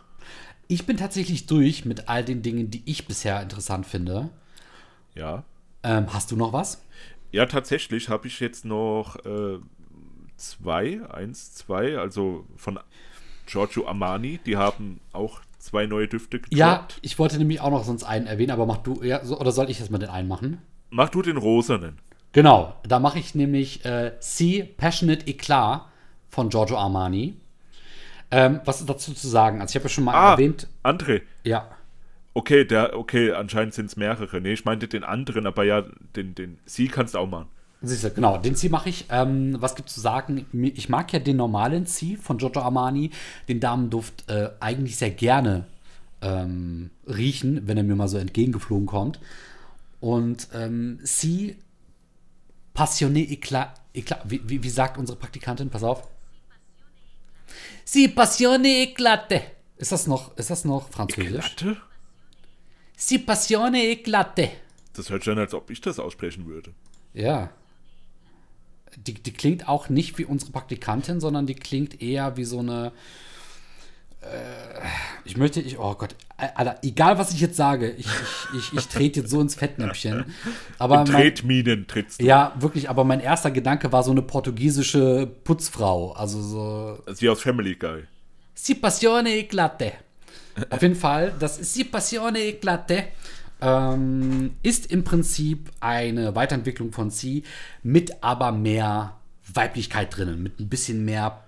Ich bin tatsächlich durch mit all den Dingen, die ich bisher interessant finde. Ja. Ähm, hast du noch was? Ja, tatsächlich habe ich jetzt noch äh, zwei, eins, zwei, also von Giorgio Armani, die haben auch zwei neue Düfte gedroppt. Ja, ich wollte nämlich auch noch sonst einen erwähnen, aber mach du, ja, so, oder soll ich erstmal den einen machen? Mach du den rosanen. Genau, da mache ich nämlich äh, Sea Passionate Eclat von Giorgio Armani. Ähm, was dazu zu sagen? Also ich habe ja schon mal Ah, erwähnt, André. ja, Okay, der, okay, anscheinend sind es mehrere. Nee, ich meinte den anderen, aber ja, den, den Sie kannst du auch machen. Siehst du, genau, den Sea mache ich. Ähm, was gibt zu sagen? Ich mag ja den normalen Sea von Giorgio Armani, den Damenduft, äh, eigentlich sehr gerne ähm, riechen, wenn er mir mal so entgegengeflogen kommt. Und ähm, sie passionné éclat, éclat wie, wie, wie sagt unsere Praktikantin? Pass auf. Si passione éclate. Ist das noch, ist das noch französisch? Glatte? Si passione éclate. Das hört sich an, als ob ich das aussprechen würde. Ja. Die, die klingt auch nicht wie unsere Praktikantin, sondern die klingt eher wie so eine. Äh, ich möchte, ich, oh Gott, Alter, egal was ich jetzt sage, ich, ich, ich, ich trete jetzt so ins Fettnäpfchen. Aber In Tretminen trittst du. ja, wirklich, aber mein erster Gedanke war so eine portugiesische Putzfrau. Also so. Sie aus Family Guy. Si passione éclate. Auf jeden Fall, das Si passione éclate ähm, ist im Prinzip eine Weiterentwicklung von Si mit aber mehr Weiblichkeit drinnen, mit ein bisschen mehr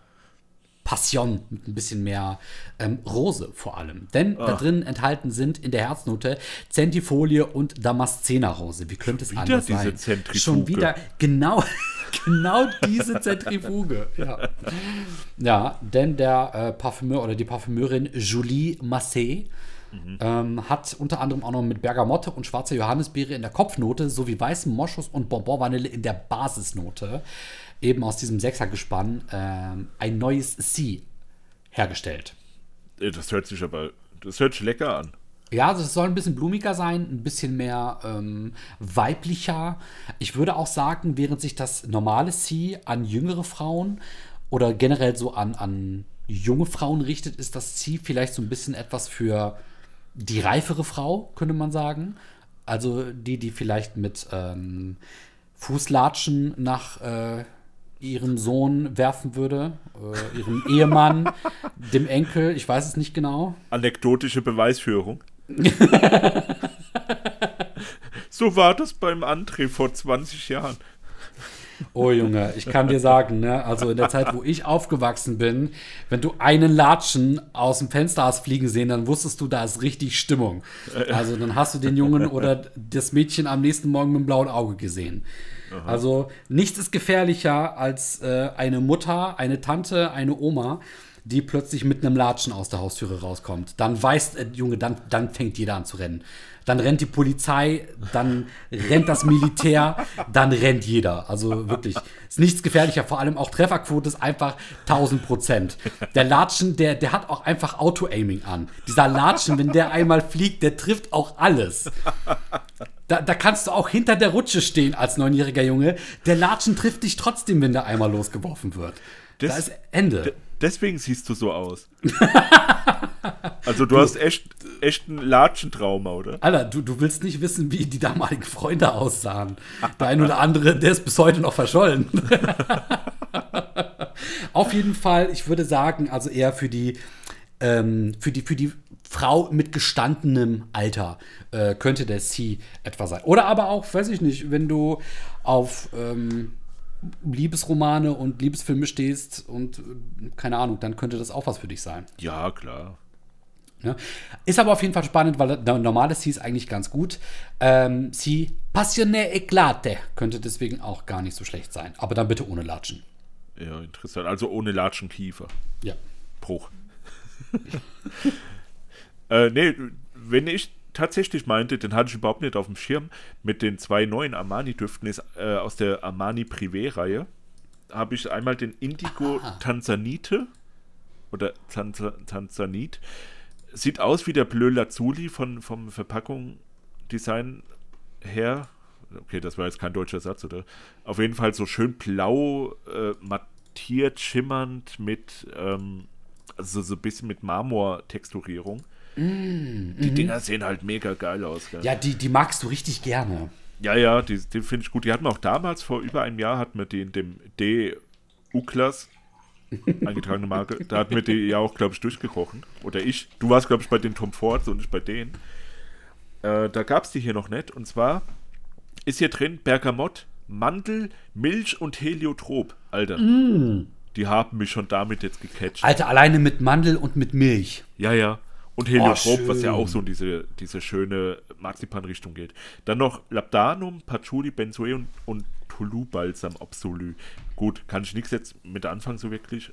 Passion, mit ein bisschen mehr ähm, Rose vor allem. Denn da Ah. drin enthalten sind in der Herznote Zentifolie und Damaszenerrose. Wie könnte es wieder anders diese sein? Zentrifuge. Schon wieder genau, genau diese Zentrifuge. Ja. Ja, denn der äh, Parfümeur oder die Parfümeurin Julie Massé ähm, hat unter anderem auch noch mit Bergamotte und schwarzer Johannisbeere in der Kopfnote sowie weißem Moschus und Bonbon-Vanille in der Basisnote eben aus diesem Sechsergespann ähm, ein neues Sie hergestellt. Äh, Das hört sich aber, das hört sich lecker an. Ja, also es soll ein bisschen blumiger sein, ein bisschen mehr ähm, weiblicher. Ich würde auch sagen, während sich das normale Sie an jüngere Frauen oder generell so an, an junge Frauen richtet, ist das Sie vielleicht so ein bisschen etwas für die reifere Frau, könnte man sagen. Also die, die vielleicht mit ähm, Fußlatschen nach äh, ihrem Sohn werfen würde, äh, ihrem Ehemann, dem Enkel, ich weiß es nicht genau. Anekdotische Beweisführung. so war das beim André vor 20 Jahren. Oh Junge, ich kann dir sagen, ne, also in der Zeit, wo ich aufgewachsen bin, wenn du einen Latschen aus dem Fenster hast fliegen sehen, dann wusstest du, da ist richtig Stimmung. Also dann hast du den Jungen oder das Mädchen am nächsten Morgen mit dem blauen Auge gesehen. Also nichts ist gefährlicher als äh, eine Mutter, eine Tante, eine Oma, die plötzlich mit einem Latschen aus der Haustüre rauskommt. Dann weiß, äh, Junge, dann, dann fängt jeder an zu rennen. Dann rennt die Polizei, dann rennt das Militär, dann rennt jeder. Also wirklich, ist nichts gefährlicher. Vor allem auch Trefferquote ist einfach 1000 Prozent. Der Latschen, der, der hat auch einfach Auto-Aiming an. Dieser Latschen, wenn der einmal fliegt, der trifft auch alles. Da, da kannst du auch hinter der Rutsche stehen als neunjähriger Junge. Der Latschen trifft dich trotzdem, wenn der einmal losgeworfen wird. da Das- ist Ende. Deswegen siehst du so aus. also du hast echt, echt einen Latschentrauma, oder? Alter, du, du willst nicht wissen, wie die damaligen Freunde aussahen. Der ein oder andere, der ist bis heute noch verschollen. Auf jeden Fall, ich würde sagen, also eher für die, ähm, für die, für die Frau mit gestandenem Alter äh, könnte der C etwa sein. Oder aber auch, weiß ich nicht, wenn du auf ähm, Liebesromane und Liebesfilme stehst und äh, keine Ahnung, dann könnte das auch was für dich sein. Ja, klar. Ja. Ist aber auf jeden Fall spannend, weil der normale C ist eigentlich ganz gut. Ähm, C passionné éclate könnte deswegen auch gar nicht so schlecht sein. Aber dann bitte ohne Latschen. Ja, interessant. Also ohne Latschenkiefer. Ja. Bruch. äh, nee, wenn ich tatsächlich meinte, den hatte ich überhaupt nicht auf dem Schirm, mit den zwei neuen Armani-Düften ist äh, aus der Armani Privé-Reihe, habe ich einmal den Indigo Tanzanite oder Tanza, Tanzanit. Sieht aus wie der Bleu Lazuli von, vom Verpackung-Design her. Okay, das war jetzt kein deutscher Satz, oder? Auf jeden Fall so schön blau, äh, mattiert, schimmernd mit, ähm, also so ein bisschen mit Marmor-Texturierung. Die Dinger sehen halt mega geil aus. Gell? Ja, die, die magst du richtig gerne. Ja, ja, die, die finde ich gut. Die hatten wir auch damals, vor über einem Jahr, hatten wir die in dem D. Eingetragene Marke. Da hatten wir die ja auch, glaube ich, durchgekochen. Oder ich. Du warst, glaube ich, bei den Tom Fords und ich bei denen. Äh, da gab es die hier noch nicht. Und zwar ist hier drin Bergamott, Mandel, Milch und Heliotrop. Alter. Die haben mich schon damit jetzt gecatcht. Alter, alleine mit Mandel und mit Milch. Ja, ja. Und Heliotrop, Oh, was ja auch so in diese, diese schöne Marzipan-Richtung geht. Dann noch Labdanum, Patchouli, Benzoe und, und Toulouse-Balsam Absolu. Gut, kann ich nichts jetzt mit anfangen so wirklich.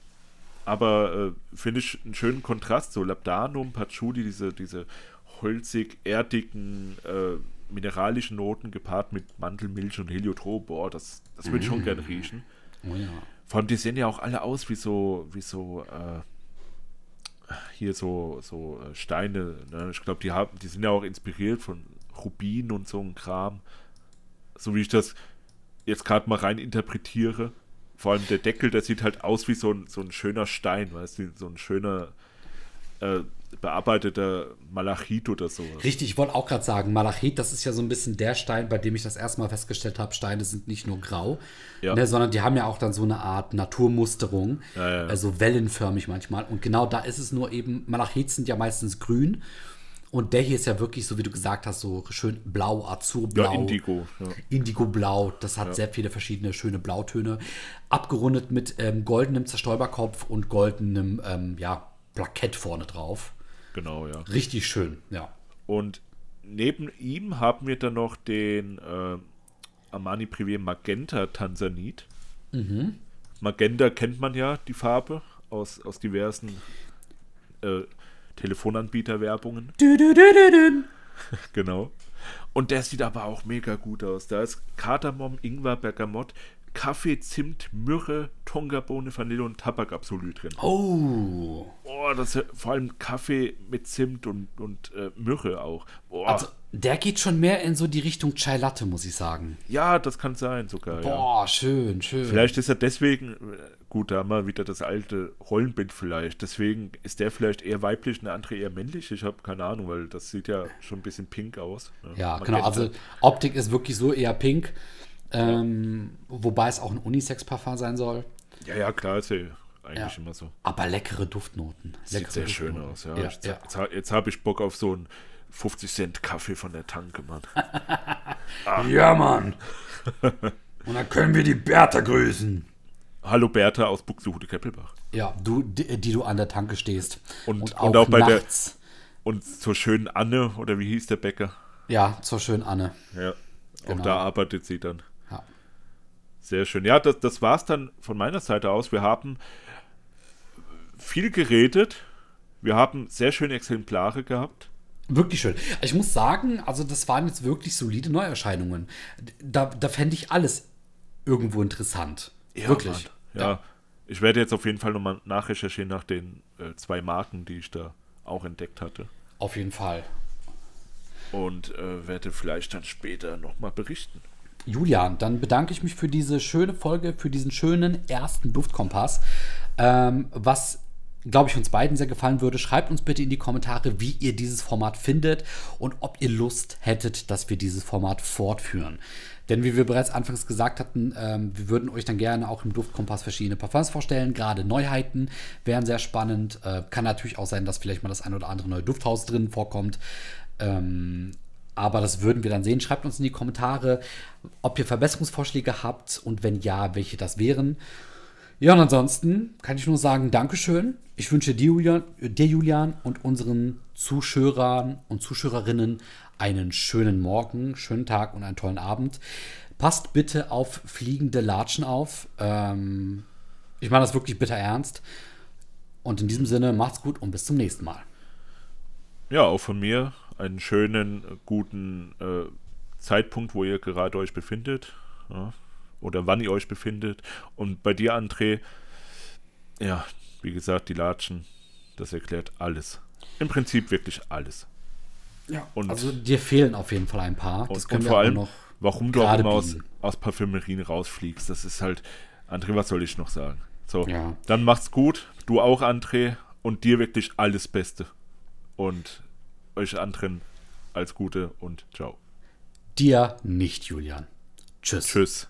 aber äh, finde ich einen schönen Kontrast. So Labdanum, Patchouli, diese, diese holzig, erdigen, äh, mineralischen Noten gepaart mit Mandelmilch und Heliotrop. Boah, das, das würde ich schon gerne riechen. Oh ja. Vor allem, die sehen ja auch alle aus wie so, wie so, äh, hier so, so äh, Steine. Ne? Ich glaube, die haben, die sind ja auch inspiriert von Rubin und so ein Kram. So wie ich das jetzt gerade mal rein interpretiere. Vor allem der Deckel, der sieht halt aus wie so ein, so ein schöner Stein, weißt du, so ein schöner äh, bearbeiteter Malachit oder so. Richtig, ich wollte auch gerade sagen, Malachit, das ist ja so ein bisschen der Stein, bei dem ich das erste Mal festgestellt habe, Steine sind nicht nur grau, Ja. ne, sondern die haben ja auch dann so eine Art Naturmusterung, ja, ja. also wellenförmig manchmal. Und genau da ist es nur eben, Malachit sind ja meistens grün. Und der hier ist ja wirklich, so wie du gesagt hast, so schön blau, azurblau. Ja, Indigo. Ja. Indigo-Blau, das hat sehr viele verschiedene schöne Blautöne. Abgerundet mit ähm, goldenem Zerstäuberkopf und goldenem ähm, ja, Plakett vorne drauf. Genau, ja. Richtig schön, ja. Und neben ihm haben wir dann noch den äh, Armani Privé Magenta Tansanit. Magenta kennt man ja, die Farbe, aus, aus diversen äh, Telefonanbieterwerbungen. Genau. Und der sieht aber auch mega gut aus. Da ist Kardamom, Ingwer, Bergamott, Kaffee, Zimt, Myrrhe, Tongabohne, Vanille und Tabakabsolü drin. Oh. Boah, das ist vor allem Kaffee mit Zimt und, und äh, Myrrhe auch. Boah. Also, der geht schon mehr in so die Richtung Chai Latte, muss ich sagen. ja, das kann sein sogar. Ja. Boah, schön, schön. Vielleicht ist er deswegen, äh, gut, da haben wir wieder das alte Rollenbild vielleicht. Deswegen ist der vielleicht eher weiblich und der andere eher männlich. Ich habe keine Ahnung, weil das sieht ja schon ein bisschen pink aus. ne? Ja, Man genau. Also ja- Optik ist wirklich so eher pink. Ähm, Wobei es auch ein Unisex-Parfum sein soll. Ja, ja, klar, ist ja eigentlich Ja. immer so. Aber leckere Duftnoten. Sieht Leckere sehr schön Duftnoten. aus, ja. ja. Jetzt, ha- jetzt habe ich Bock auf so einen 50 Cent Kaffee von der Tanke, Mann. Ja, Mann. Und dann können wir die Bertha grüßen. Hallo Bertha aus Buxtehude Keppelbach. Ja, du, die, die du an der Tanke stehst. Und- und auch bei der- nachts. Und zur schönen Anne, oder wie hieß der Bäcker? Ja, zur schönen Anne. Ja. Auch Genau. da arbeitet sie dann. Ja. Sehr schön. Ja, das, das war es dann von meiner Seite aus. Wir haben viel geredet. Wir haben sehr schöne Exemplare gehabt. Wirklich schön. Ich muss sagen, also das waren jetzt wirklich solide Neuerscheinungen. Da, da fände ich alles irgendwo interessant. wirklich. Mann. Ja. Ich werde jetzt auf jeden Fall nochmal nachrecherchieren nach den äh, zwei Marken, die ich da auch entdeckt hatte. Auf jeden Fall. Und äh, werde vielleicht dann später nochmal berichten. Julian, dann bedanke ich mich für diese schöne Folge, für diesen schönen ersten Duftkompass. Ähm, was, glaube ich, uns beiden sehr gefallen würde. Schreibt uns bitte in die Kommentare, wie ihr dieses Format findet und ob ihr Lust hättet, dass wir dieses Format fortführen. Denn wie wir bereits anfangs gesagt hatten, ähm, wir würden euch dann gerne auch im Duftkompass verschiedene Parfums vorstellen. Gerade Neuheiten wären sehr spannend. Äh, kann natürlich auch sein, dass vielleicht mal das ein oder andere neue Dufthaus drin vorkommt. Ähm, aber das würden wir dann sehen. Schreibt uns in die Kommentare, ob ihr Verbesserungsvorschläge habt und wenn ja, welche das wären. Ja, und ansonsten kann ich nur sagen, Dankeschön. Ich wünsche dir, Julian, dir, Julian und unseren Zuschauern und Zuschauerinnen einen schönen Morgen, schönen Tag und einen tollen Abend. Passt bitte auf fliegende Latschen auf. Ähm, ich meine das wirklich bitter ernst. Und in diesem Sinne, macht's gut und bis zum nächsten Mal. Ja, auch von mir einen schönen, guten äh, Zeitpunkt, wo ihr gerade euch befindet. Ja, oder wann ihr euch befindet. Und bei dir, André, ja, wie gesagt, die Latschen, das erklärt alles. Im Prinzip wirklich alles. Ja, Und- also dir fehlen auf jeden Fall ein paar. Und, und vor allem, warum du auch gerade immer aus, aus Parfümerien rausfliegst, das ist halt, André, was soll ich noch sagen? So, Ja. dann macht's gut. Du auch, André. Und dir wirklich alles Beste. Und euch anderen alles Gute und ciao. dir nicht, Julian. Tschüss. Tschüss.